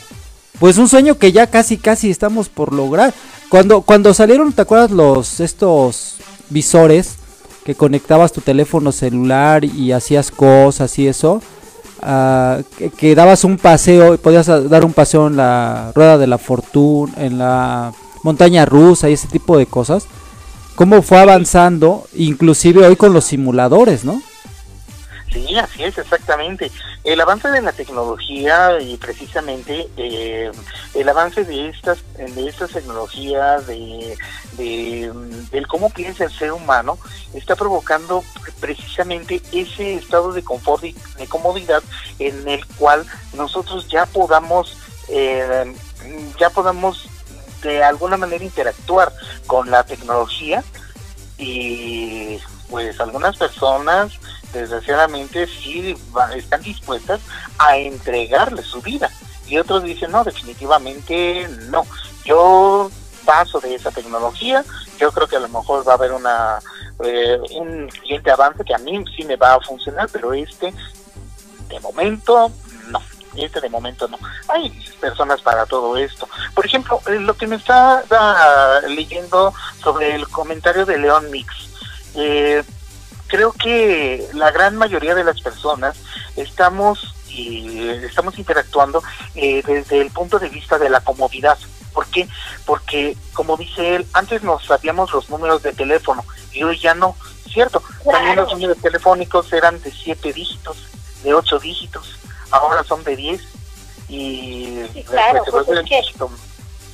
pues un sueño que ya casi, casi estamos por lograr. Cuando, cuando salieron, ¿te acuerdas los estos visores que conectabas tu teléfono celular y hacías cosas y eso? Ah, que, que dabas un paseo podías dar un paseo en la rueda de la fortuna, en la montaña rusa y ese tipo de cosas. Cómo fue avanzando, inclusive hoy con los simuladores, ¿no? Sí, así es, exactamente. El avance de la tecnología y precisamente eh, el avance de estas, de estas tecnologías, de, de, del cómo piensa el ser humano, está provocando precisamente ese estado de confort y de comodidad en el cual nosotros ya podamos, eh, ya podamos de alguna manera interactuar con la tecnología y pues algunas personas desgraciadamente sí va- están dispuestas a entregarle su vida. Y otros dicen no definitivamente no yo paso de esa tecnología. Yo creo que a lo mejor va a haber una eh, un siguiente avance que a mí sí me va a funcionar pero este de momento no. Este de momento no. Hay personas para todo esto. Por ejemplo eh, lo que me está leyendo sobre el comentario de León Mix eh, creo que la gran mayoría de las personas estamos y estamos interactuando eh, desde el punto de vista de la comodidad. ¿Por qué? Porque, como dice él, antes nos sabíamos los números de teléfono y hoy ya no, ¿cierto? También los números telefónicos eran de siete dígitos, de ocho dígitos, ahora son de diez y Sí, claro, pues vuelve es que- el dígito.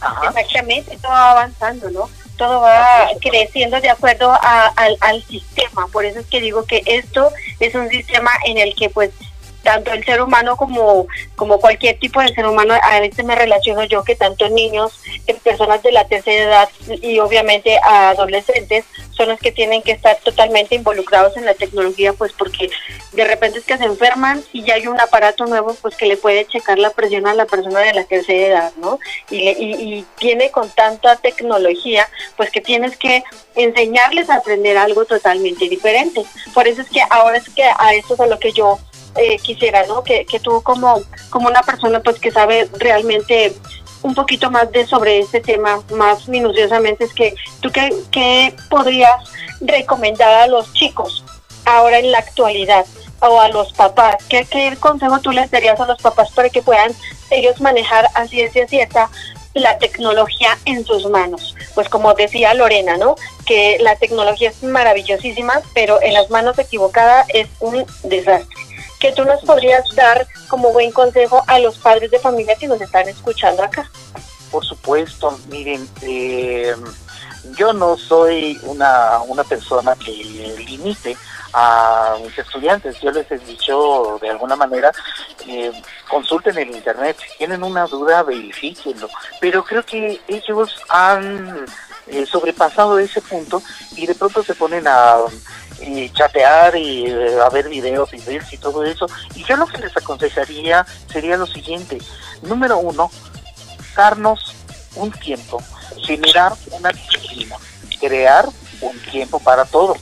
Ajá. Exactamente, todo va avanzando, ¿no? Todo va creciendo de acuerdo a- al, al sistema. Por eso es que digo que esto es un sistema en el que pues tanto el ser humano como, como cualquier tipo de ser humano, a veces me relaciono yo que tanto niños, personas de la tercera edad y obviamente a adolescentes son los que tienen que estar totalmente involucrados en la tecnología, pues porque de repente es que se enferman y ya hay un aparato nuevo pues que le puede checar la presión a la persona de la tercera edad, ¿no? Y, y, y tiene con tanta tecnología pues que tienes que enseñarles a aprender algo totalmente diferente. Por eso es que ahora es que a esto es a lo que yo eh, quisiera, ¿no? Que, que tú como, como una persona pues que sabe realmente un poquito más de sobre este tema, más minuciosamente, es que tú qué, qué podrías recomendar a los chicos ahora en la actualidad o a los papás? ¿Qué, qué consejo tú les darías a los papás para que puedan ellos manejar a ciencia cierta la tecnología en sus manos? Pues como decía Lorena, ¿no? Que la tecnología es maravillosísima, pero en las manos equivocadas es un desastre. ¿Qué tú nos podrías dar como buen consejo a los padres de familia que nos están escuchando acá? Por supuesto, miren, eh, yo no soy una, una persona que limite a mis estudiantes. Yo les he dicho de alguna manera, eh, consulten el Internet. Si tienen una duda, verifíquenlo. Pero creo que ellos han eh, sobrepasado ese punto y de pronto se ponen a eh, chatear y eh, a ver videos y reels y todo eso. Y yo lo que les aconsejaría sería lo siguiente. Número uno, darnos un tiempo, generar una disciplina, crear un tiempo para todo.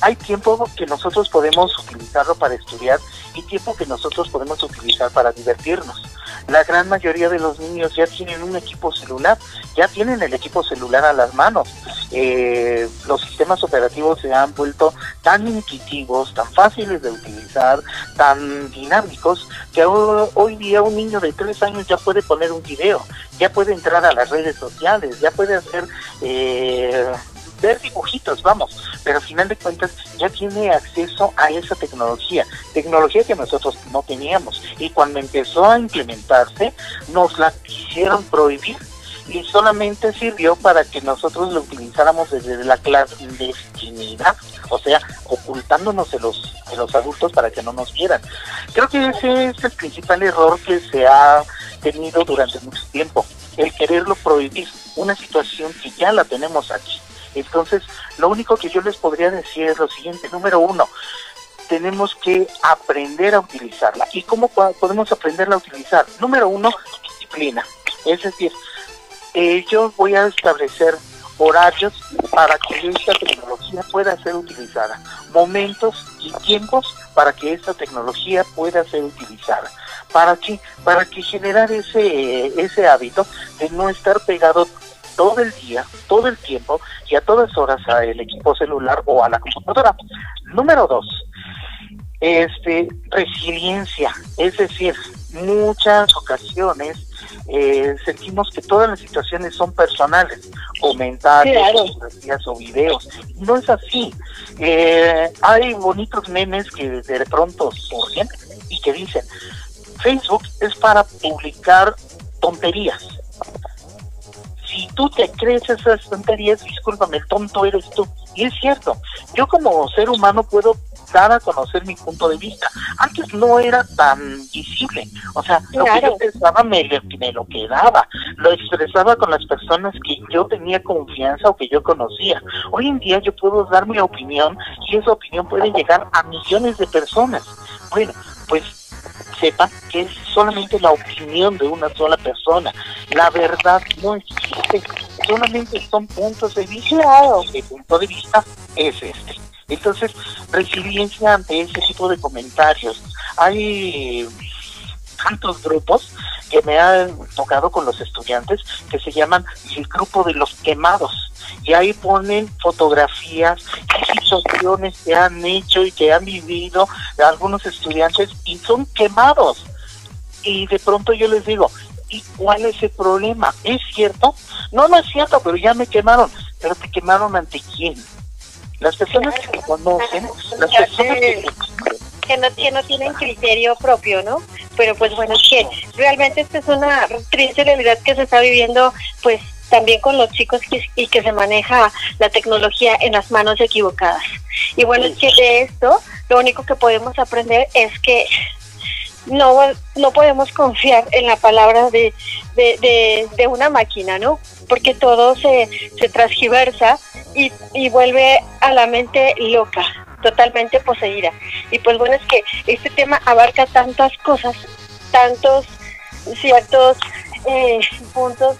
Hay tiempo que nosotros podemos utilizarlo para estudiar y tiempo que nosotros podemos utilizar para divertirnos. La gran mayoría de los niños ya tienen un equipo celular, ya tienen el equipo celular a las manos. Eh, los sistemas operativos se han vuelto tan intuitivos, tan fáciles de utilizar, tan dinámicos, que ho- hoy día un niño de tres años ya puede poner un video, ya puede entrar a las redes sociales, ya puede hacer eh, ver dibujitos, vamos, pero al final de cuentas ya tiene acceso a esa tecnología, tecnología que nosotros no teníamos. Y cuando empezó a implementarse, nos la quisieron prohibir y solamente sirvió para que nosotros lo utilizáramos desde la clandestinidad, o sea, ocultándonos de los, de los adultos para que no nos vieran. Creo que ese es el principal error que se ha tenido durante mucho tiempo, el quererlo prohibir, una situación que ya la tenemos aquí. Entonces, lo único que yo les podría decir es lo siguiente, número uno, tenemos que aprender a utilizarla. ¿Y cómo po- podemos aprenderla a utilizar? Número uno, disciplina. Es decir, eh, yo voy a establecer horarios para que esta tecnología pueda ser utilizada, momentos y tiempos para que esta tecnología pueda ser utilizada. ¿Para qué? Para que generar ese, ese hábito de no estar pegado todo el día, todo el tiempo y a todas horas al equipo celular o a la computadora. Número dos, este resiliencia, es decir, muchas ocasiones eh, sentimos que todas las situaciones son personales, comentarios, Claro. fotografías o videos. No es así. Eh, hay bonitos memes que de pronto surgen y que dicen, Facebook es para publicar tonterías. Si tú te crees esas tonterías, discúlpame, el tonto eres tú. Y es cierto, yo como ser humano puedo dar a conocer mi punto de vista. Antes no era tan visible. O sea, lo que yo pensaba me, lo- me lo quedaba. Lo expresaba con las personas que yo tenía confianza o que yo conocía. Hoy en día yo puedo dar mi opinión y esa opinión puede llegar a millones de personas. Bueno, pues sepan que es solamente la opinión de una sola persona. La verdad no existe, solamente son puntos de vista. Claro. El punto de vista es este. Entonces, resiliencia ante ese tipo de comentarios. Hay tantos grupos que me han tocado con los estudiantes que se llaman el grupo de los quemados. Y ahí ponen fotografías y situaciones que han hecho y que han vivido algunos estudiantes y son quemados. Y de pronto yo les digo, ¿y cuál es el problema? ¿Es cierto? No, no es cierto, pero ya me quemaron. ¿Pero te quemaron ante quién? Las personas que te conocen, las personas que que no, tienen criterio propio, ¿no? Pero pues bueno, es que realmente esta es una triste realidad que se está viviendo, pues también con los chicos que, y que se maneja la tecnología en las manos equivocadas. Y bueno, es que de esto lo único que podemos aprender es que no, no podemos confiar en la palabra de, de, de, de una máquina, ¿no? Porque todo se, se transgiversa y, y vuelve a la mente loca, totalmente poseída. Y pues bueno, es que este tema abarca tantas cosas, tantos ciertos eh, puntos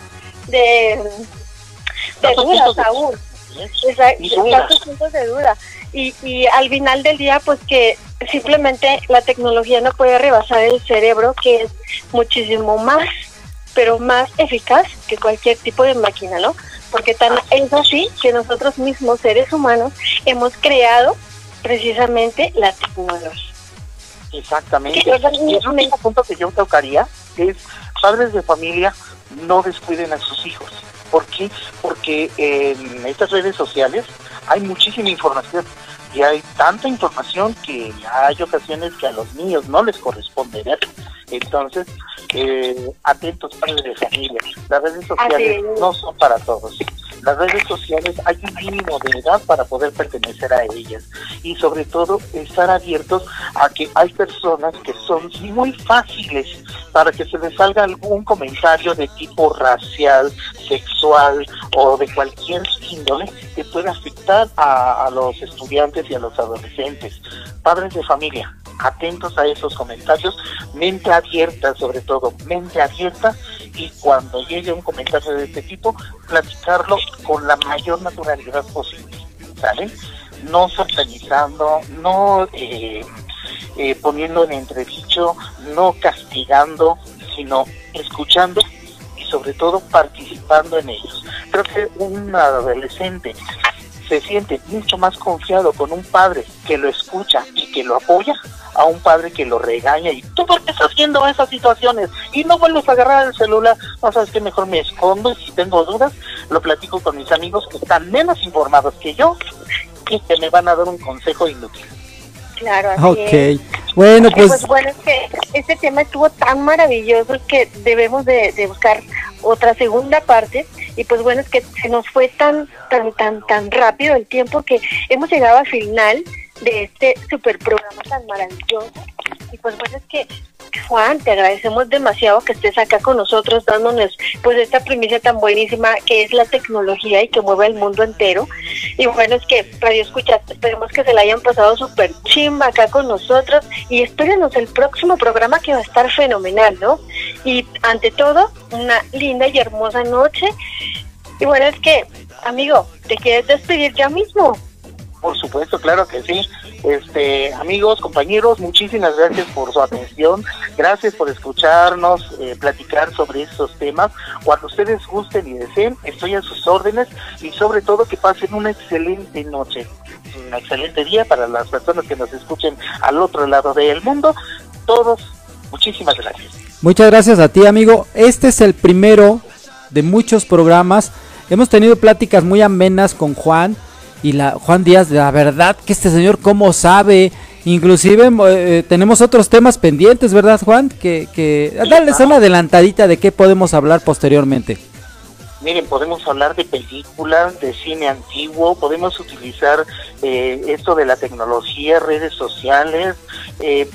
de, de dudas de- aún. Exacto, tantos puntos de duda. Y, y al final del día, pues que simplemente la tecnología no puede rebasar el cerebro, que es muchísimo más, pero más eficaz que cualquier tipo de máquina, ¿no? Porque tan es así que nosotros mismos, seres humanos, hemos creado precisamente la tecnología. Exactamente. Y el único punto que yo tocaría es padres de familia no descuiden a sus hijos. ¿Por qué? Porque en estas redes sociales hay muchísima información y hay tanta información que hay ocasiones que a los niños no les corresponde ver. Entonces, eh, atentos padres de familia. Las redes sociales es. no son para todos. Las redes sociales hay un mínimo de edad para poder pertenecer a ellas y sobre todo estar abiertos a que hay personas que son muy fáciles para que se les salga algún comentario de tipo racial, sexual o de cualquier índole que pueda afectar a, a los estudiantes y a los adolescentes. Padres de familia, atentos a esos comentarios, mente abierta sobre todo, mente abierta y cuando llegue un comentario de este tipo, platicarlo con la mayor naturalidad posible, ¿sale? No satanizando, no eh, eh, poniendo en entredicho, no castigando, sino escuchando y sobre todo participando en ellos. Creo que un adolescente se siente mucho más confiado con un padre que lo escucha y que lo apoya a un padre que lo regaña y tú por qué estás haciendo esas situaciones y no vuelves a agarrar el celular, no sabes que mejor me escondo y si tengo dudas lo platico con mis amigos que están menos informados que yo y que me van a dar un consejo inútil. Claro, así Ok. es. Bueno, pues pues bueno, es que este tema estuvo tan maravilloso que debemos de, de buscar otra segunda parte. Y pues bueno, es que se nos fue tan, tan, tan, tan rápido el tiempo que hemos llegado al final de este super programa tan maravilloso y pues bueno, es que Juan, te agradecemos demasiado que estés acá con nosotros dándonos pues esta primicia tan buenísima que es la tecnología y que mueve el mundo entero. Y bueno, es que Radio Escucha, esperemos que se la hayan pasado súper chimba acá con nosotros y espérenos el próximo programa que va a estar fenomenal, ¿no? Y ante todo, una linda y hermosa noche. Y bueno, es que, amigo, ¿te quieres despedir ya mismo? Por supuesto, claro que sí. Este, amigos, compañeros, muchísimas gracias por su atención. Gracias por escucharnos, eh, platicar sobre estos temas. Cuando ustedes gusten y deseen, estoy a sus órdenes y sobre todo que pasen una excelente noche, un excelente día para las personas que nos escuchen al otro lado del mundo. Todos, muchísimas gracias. Muchas gracias a ti, amigo. Este es el primero de muchos programas. Hemos tenido pláticas muy amenas con Juan y la Juan Díaz. La verdad que este señor cómo sabe. Inclusive eh, tenemos otros temas pendientes, ¿verdad, Juan? Que, que darles una adelantadita de qué podemos hablar posteriormente. Miren, podemos hablar de películas, de cine antiguo, podemos utilizar eh, esto de la tecnología, redes sociales, eh,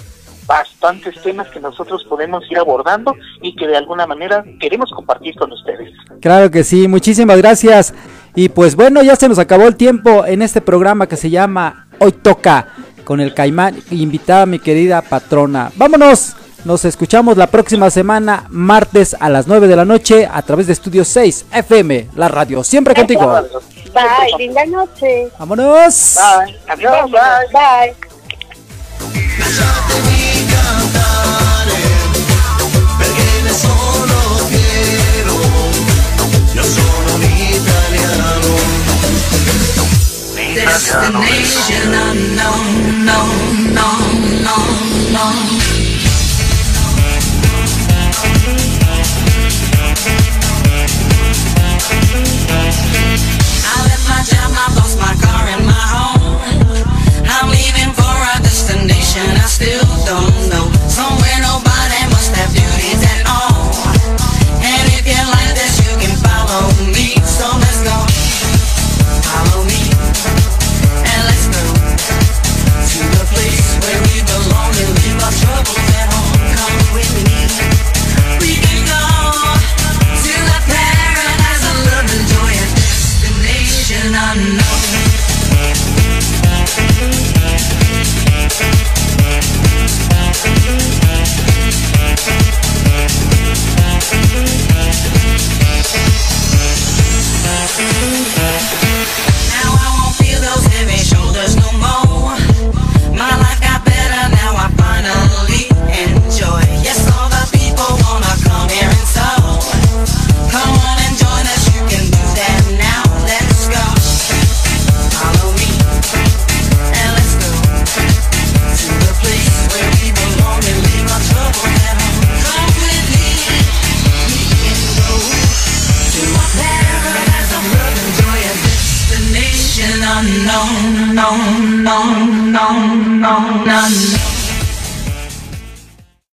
bastantes temas que nosotros podemos ir abordando y que de alguna manera queremos compartir con ustedes. Claro que sí, muchísimas gracias. Y pues bueno, ya se nos acabó el tiempo en este programa que se llama Hoy Toca con el Caimán, invitada mi querida patrona. Vámonos, nos escuchamos la próxima semana, martes a las 9 de la noche a través de Estudio 6 FM, la radio, siempre contigo. Bye, linda noche. Vámonos. Bye. Adiós, bye. Bye. Destination unknown, no, no, no. I left my job, my car and my home. I'm leaving for a destination I still no, no, no, no, no.